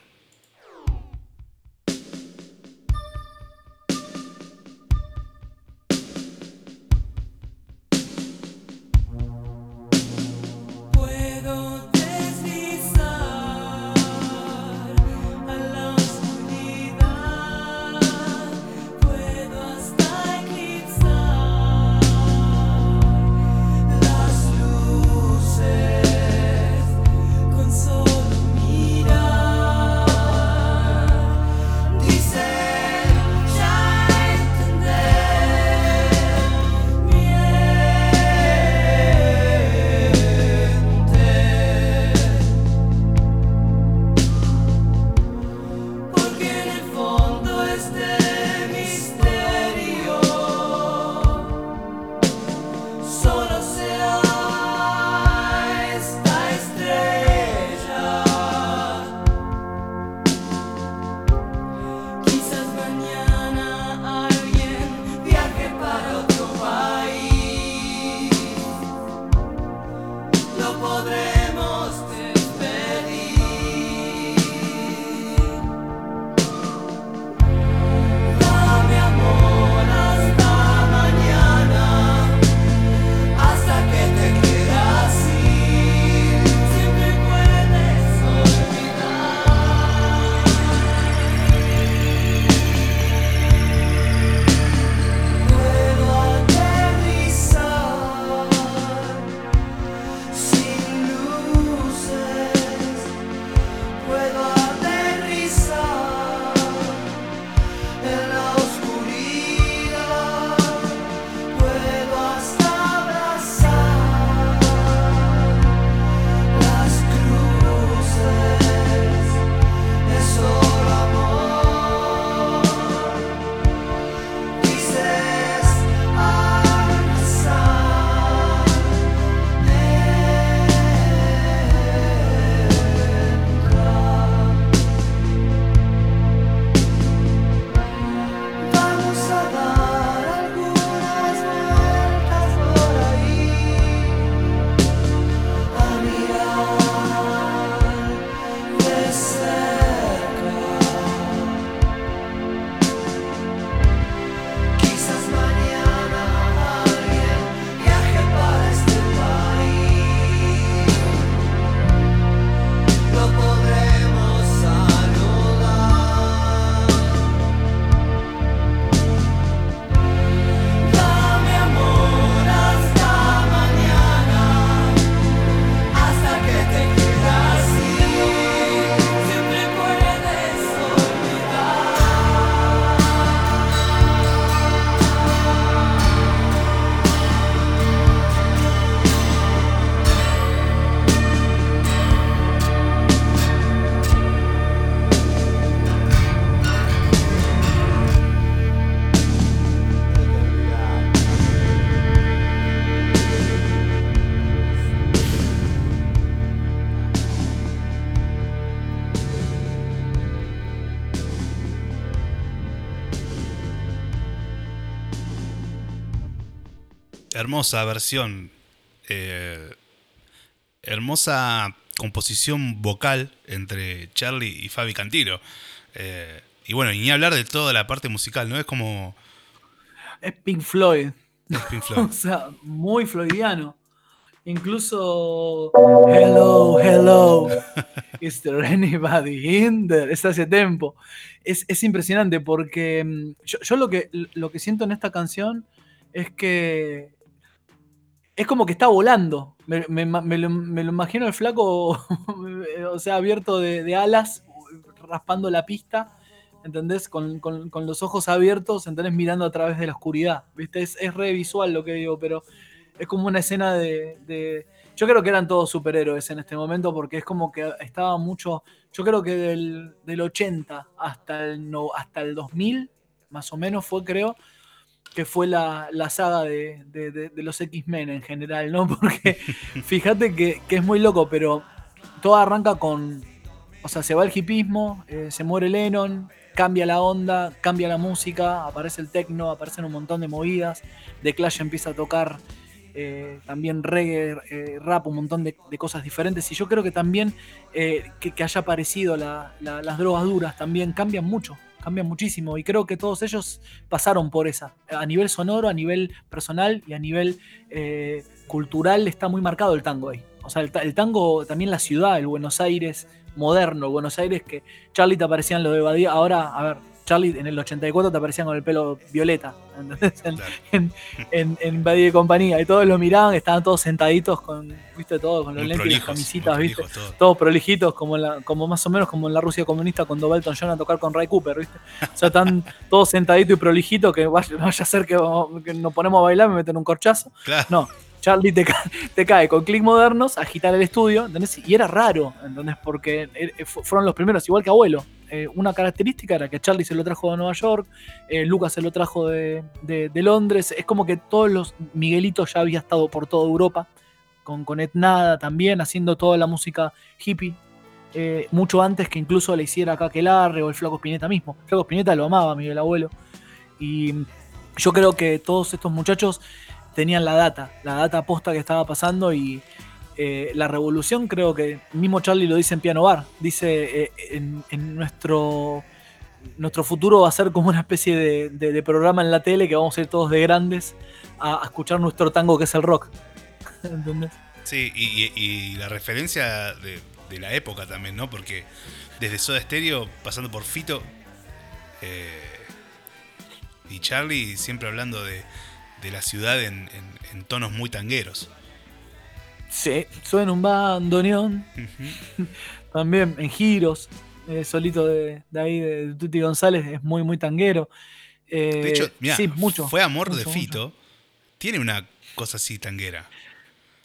C: Hermosa versión, eh, hermosa composición vocal entre Charlie y Fabi Cantilo. Eh, y bueno, y ni hablar de toda la parte musical, ¿no? Es como...
B: Es Pink Floyd.
A: Es Pink Floyd.
B: O sea, muy freudiano. Incluso Hello, hello. Is there anybody in there? Es ese tempo. Es, es impresionante porque mm, yo, yo lo, que, lo que siento en esta canción es que es como que está volando. Me, lo, imagino el flaco, o sea, abierto de, alas, raspando la pista, ¿entendés? Con, los ojos abiertos, ¿entendés? Mirando a través de la oscuridad, ¿viste? Es, es re visual lo que digo, pero es como una escena de, de- Yo creo que eran todos superhéroes en este momento porque es como que estaba mucho... Yo creo que del, del 80 hasta el, no, hasta el 2000, más o menos fue, creo, que fue la, la saga de, de- los X-Men en general, ¿no? Porque fíjate que, que es muy loco, pero todo arranca con. O sea, se va el hipismo, eh, se muere Lennon, cambia la onda, cambia la música, aparece el techno, aparecen un montón de movidas. The Clash empieza a tocar eh, también reggae, eh, rap, un montón de, de cosas diferentes. Y yo creo que también que, haya aparecido la- las drogas duras también cambian mucho, cambian muchísimo. Y creo que todos ellos pasaron por esa. A nivel sonoro, a nivel personal y a nivel eh, cultural está muy marcado el tango ahí. O sea, el, el tango, también la ciudad, el Buenos Aires moderno, Buenos Aires que Charlie te aparecían lo de Badía. Ahora, a ver, Charlie en el 84 te aparecían con el pelo violeta. ¿entendés? En,
A: Claro.
B: en, en, en Badía y compañía. Y todos lo miraban, estaban todos sentaditos con, viste, todo, con los
A: Muy
B: lentes y las camisitas, viste
A: todos.
B: prolijitos, como, la, como más o menos como en la Rusia comunista cuando va Elton John a tocar con Ray Cooper, ¿viste? O sea, están todos sentaditos y prolijitos que vaya, vaya a ser que, que nos ponemos a bailar, me meten un corchazo.
A: Claro.
B: No, Charlie te, ca- te cae con clic modernos agitar el estudio, ¿entendés? Y era raro, ¿entendés? Porque eh, fu- fueron los primeros, igual que Abuelo. Eh, una característica era que Charlie se lo trajo de Nueva York, eh, Lucas se lo trajo de, de- Londres. Es como que todos los Miguelitos ya había estado por toda Europa, con, con Etnada también, haciendo toda la música hippie. eh, mucho antes que incluso le hiciera acá Aquelarre o el Flaco Spinetta mismo. Flaco Spinetta lo amaba, Miguel Abuelo. Y yo creo que todos estos muchachos tenían la data, la data posta que estaba pasando y eh, la revolución creo que mismo Charlie lo dice en Piano Bar, dice eh, en, nuestro nuestro futuro va a ser como una especie de, programa en la tele que vamos a ir todos de grandes a, escuchar nuestro tango que es el rock. ¿Entendés?
A: Sí, y, la referencia de, de la época también, ¿no? Porque desde Soda Stereo, pasando por Fito eh, y Charlie, siempre hablando de, de la ciudad en, en- en tonos muy tangueros.
B: Sí, suena un bandoneón. También en giros, eh, solito de, de ahí de Tuti González, es muy, muy tanguero. Eh,
A: De hecho,
B: sí, mucho.
A: fue amor de
B: mucho,
A: Fito. Tiene una cosa así tanguera.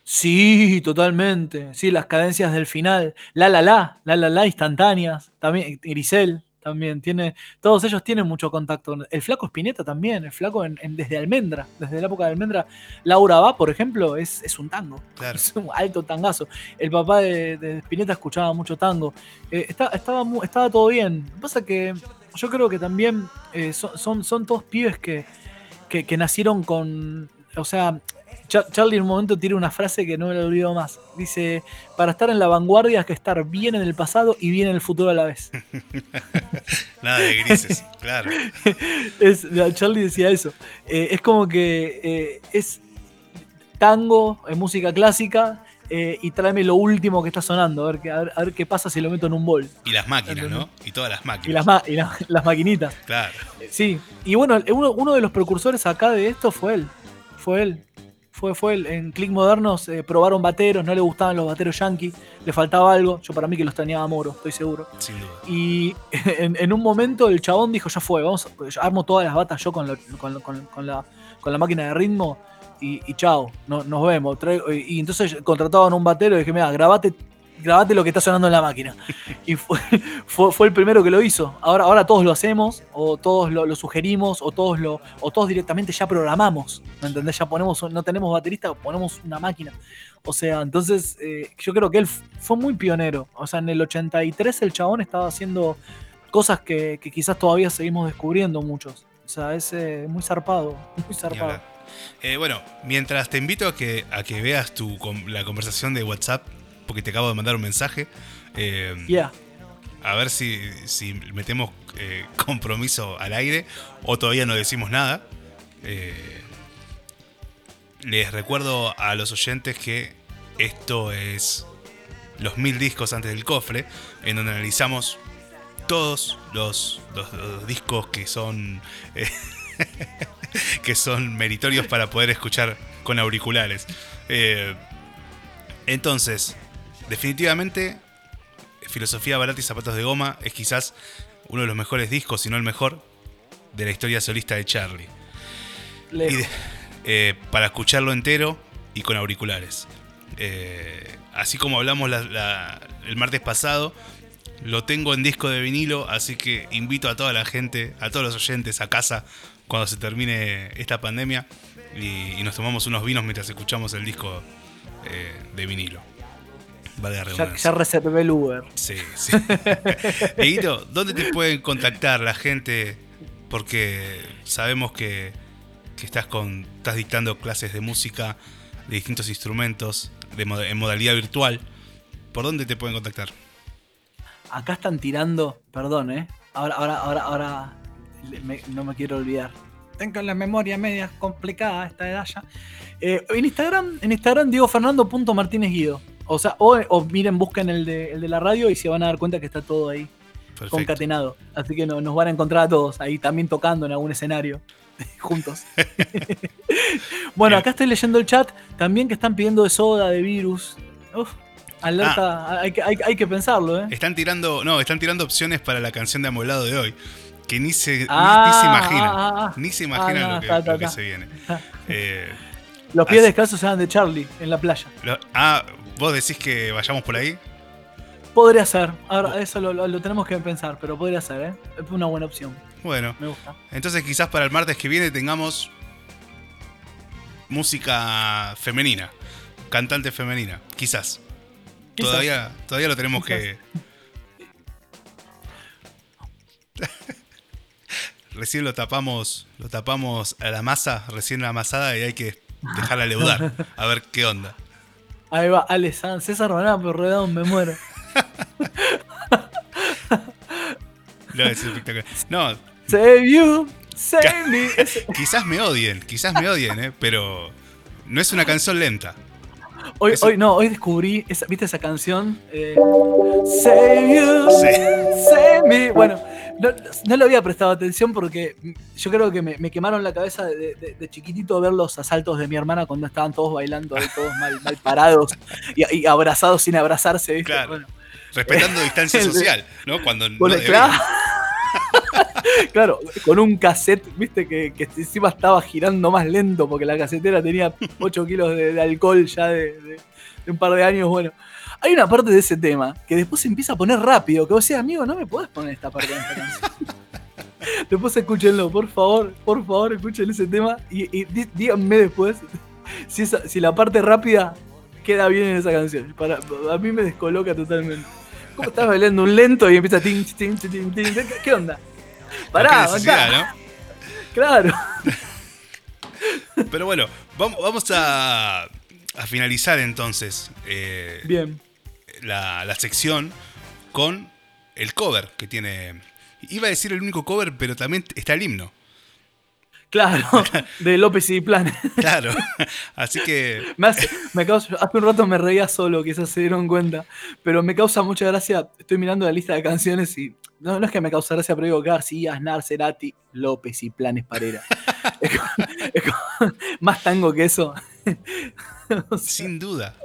B: Sí, totalmente. Sí, las cadencias del final. La la la, la la la instantáneas. También Grisel también tiene. Todos ellos tienen mucho contacto. El flaco Spinetta también. El flaco en- en- desde Almendra. Desde la época de Almendra. Laura va, por ejemplo, es, es un tango.
A: Claro.
B: Es un alto tangazo. El papá de, de Spinetta escuchaba mucho tango. Eh, está- estaba, estaba todo bien. Lo que pasa que yo creo que también eh, son, son, son todos pibes que, que, que nacieron con. O sea, Charlie en un momento tiene una frase que no me la olvido más. Dice: Para estar en la vanguardia hay que estar bien en el pasado y bien en el futuro a la vez.
A: Nada de grises, claro.
B: Es- Charlie decía eso. Eh, es como que eh, es tango, es música clásica. eh, y tráeme lo último que está sonando, a ver, qué- a, ver, a ver qué pasa si lo meto en un bol.
A: Y las máquinas, ¿no? Y todas las máquinas.
B: Y las, ma- y la- las maquinitas.
A: Claro.
B: Sí, y bueno, uno, uno de los precursores acá de esto fue él. Fue él. Fue, fue. En Click Modernos eh, probaron bateros, no le gustaban los bateros yankees, le faltaba algo. Yo para mí que los extrañaba Moro, estoy seguro.
A: Sin duda.
B: Y en, en un momento el chabón dijo, ya fue, vamos, a- armo todas las batas yo con, lo- con, con- con la, con la máquina de ritmo y, y chao, no- nos vemos. Traigo- y, y entonces contrataban un batero y dije, mira, grabate, grabate lo que está sonando en la máquina. Y fue, fue, fue el primero que lo hizo. Ahora, ahora todos lo hacemos, o todos lo, lo sugerimos, o todos lo, o todos directamente ya programamos. ¿Me entendés? Ya ponemos, no tenemos baterista, ponemos una máquina. O sea, entonces eh, yo creo que él fue muy pionero. O sea, en el 83 el chabón estaba haciendo cosas que, que quizás todavía seguimos descubriendo muchos. O sea, es eh, muy zarpado, muy zarpado.
A: Eh, bueno, mientras te invito a que, a que veas tu, la conversación de WhatsApp, porque te acabo de mandar un mensaje, eh,
B: Yeah.
A: a ver si, si metemos eh, compromiso al aire o todavía no decimos nada. Eh, les recuerdo a los oyentes que esto es los mil discos antes del cofre, en donde analizamos todos los, los- los discos que son eh, que son meritorios para poder escuchar con auriculares. Eh, entonces, definitivamente, Filosofía Barata y Zapatos de Goma es quizás uno de los mejores discos, si no el mejor, de la historia solista de Charlie. Y
B: Lejos.
A: de- eh, para escucharlo entero y con auriculares. Eh, así como hablamos la- la- el martes pasado, lo tengo en disco de vinilo, así que invito a toda la gente, a todos los oyentes a casa cuando se termine esta pandemia y, y nos tomamos unos vinos mientras escuchamos el disco eh, de vinilo. Valga la
B: Ya, ya reservé el Uber.
A: Sí, sí. ¿dónde te pueden contactar la gente? Porque sabemos que, que estás con. estás dictando clases de música de distintos instrumentos de en modalidad virtual. ¿Por dónde te pueden contactar?
B: Acá están tirando, perdón, ¿eh? Ahora, ahora, ahora, ahora me- no me quiero olvidar. Tengo la memoria media complicada esta edad ya. Eh, en Instagram, en Instagram, diegofernando.martínez Guido. O sea, o, o miren, busquen el de, el de la radio y se van a dar cuenta que está todo ahí
A: Perfecto.
B: concatenado. Así que no- nos van a encontrar a todos ahí también tocando en algún escenario juntos. bueno,
A: Bien.
B: acá estoy leyendo el chat también que están pidiendo de soda, de virus. Uf, alerta, hay, que, hay, hay que pensarlo, ¿eh?
A: Están tirando. No, están tirando opciones para la canción de amueblado de hoy. Que ni se, ni- ni,
B: Ah,
A: se imaginan.
B: ah, ah, ah.
A: Ni se imaginan
B: Ah,
A: lo, que, lo se viene. Eh,
B: Los pies
A: Así-
B: descalzos eran de Charlie en la playa.
A: lo- ah, vos decís que vayamos por ahí.
B: Podría ser. Ahora, eso lo, lo- lo tenemos que pensar, pero podría ser, ¿eh? Es una buena opción.
A: Bueno,
B: Me gusta.
A: Entonces quizás para el martes que viene tengamos música femenina, cantante femenina, quizás.
B: Quizás.
A: Todavía, todavía lo tenemos
B: Quizás.
A: que... recién lo tapamos, lo tapamos a la masa, recién amasada y hay que dejarla leudar, a ver qué onda.
B: Ahí va, Ale Sanz, César Banana, pero redado me muero.
A: No, es espectacular. No,
B: Save you, save me.
A: Quizás me odien, quizás me odien, ¿eh? pero no es una canción lenta.
B: Hoy,
A: Eso-
B: hoy, no, hoy descubrí, esa, ¿viste esa canción? Eh, save you,
A: Sí.
B: save me. Bueno, no, no le había prestado atención porque yo creo que me, me quemaron la cabeza de, de- de chiquitito ver los asaltos de mi hermana cuando estaban todos bailando ahí, todos mal, mal parados y, y abrazados sin abrazarse, ¿viste?
A: Claro.
B: Bueno,
A: Respetando distancia social, ¿no? Cuando no
B: claro. Claro, con un cassette, viste, que, que encima estaba girando más lento porque la casetera tenía 8 kilos de, de alcohol ya de un par de años. Bueno, hay una parte de ese tema que después se empieza a poner rápido. Que vos decís, amigo, no me podés poner esta parte de esta canción. después escúchenlo, por favor, por favor, escuchen ese tema y, y dí- díganme después si, esa- si la parte rápida queda bien en esa canción. Para, a mí me descoloca totalmente. ¿Cómo estás bailando un lento y empieza tin, tin, tin, tin, tin? ¿Qué, qué onda? Pará, bancá.
A: ¿no?
B: Claro.
A: Pero bueno, vamos, vamos a, a finalizar entonces eh,
B: Bien.
A: La, la sección con el cover que tiene. Iba a decir el único cover, pero también está el himno.
B: Claro. De López y Planes.
A: Claro. Así que.
B: Me hace, me causa, hace un rato me reía solo, quizás se dieron cuenta. Pero me causa mucha gracia. Estoy mirando la lista de canciones y. No, no es que me causa gracia, pero digo García, Aznar, Cerati, López y Planes Parera. es como- es como- más tango que eso. O sea,
A: Sin duda.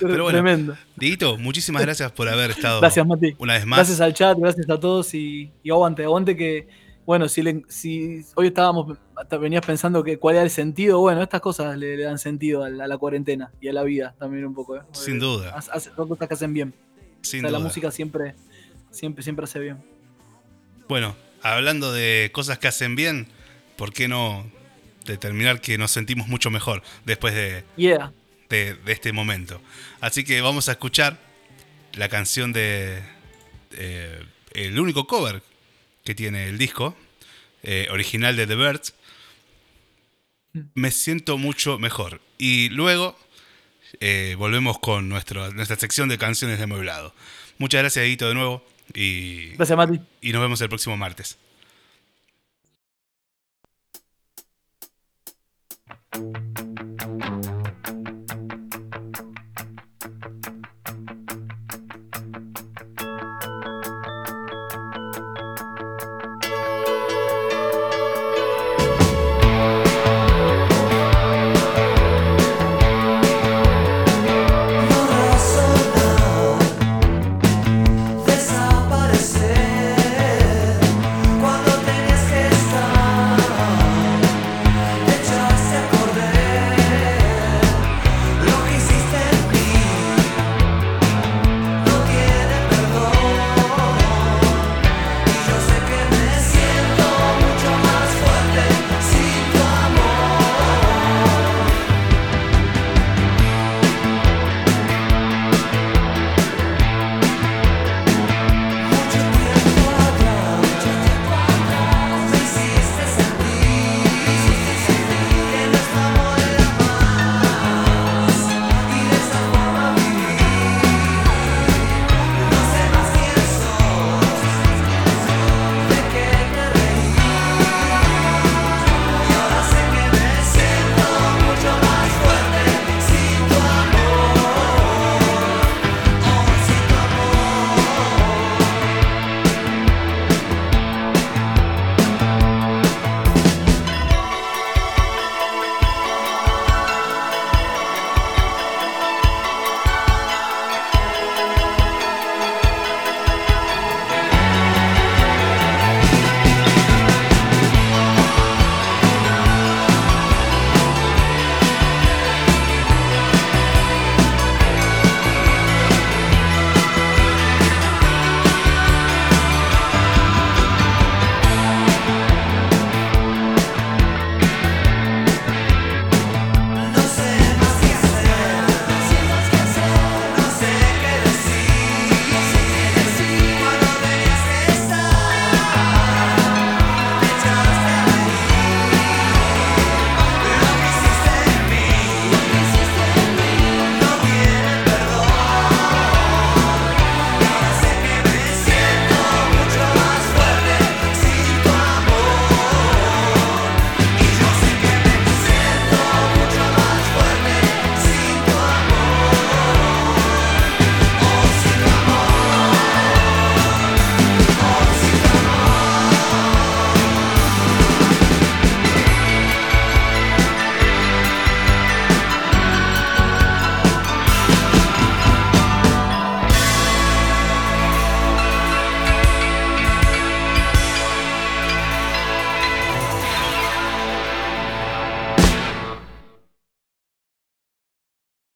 B: Tre-
A: pero bueno.
B: Tremendo.
A: Dieguito, muchísimas gracias por haber estado
B: Gracias, Mati.
A: una vez más.
B: Gracias al chat, gracias a todos y, y aguante, aguante que, bueno, si, le- si hoy estábamos, hasta venías pensando que cuál era el sentido, bueno, estas cosas le, le dan sentido a la, a la cuarentena y a la vida también un poco. ¿eh?
A: Sin duda.
B: Hace- hace- son cosas que hacen bien.
A: Sin
B: o sea,
A: duda.
B: la música siempre, siempre, siempre hace bien.
A: Bueno, hablando de cosas que hacen bien, ¿por qué no determinar que nos sentimos mucho mejor después de,
B: Yeah.
A: De- de este momento? Así que vamos a escuchar la canción de. eh, el único cover que tiene el disco, eh, original de The Birds. Me siento mucho mejor. Y luego eh, volvemos con nuestro, nuestra sección de canciones de amueblado. Muchas gracias, Edito, de nuevo. Y,
B: Gracias, Mati.
A: y nos vemos el próximo martes.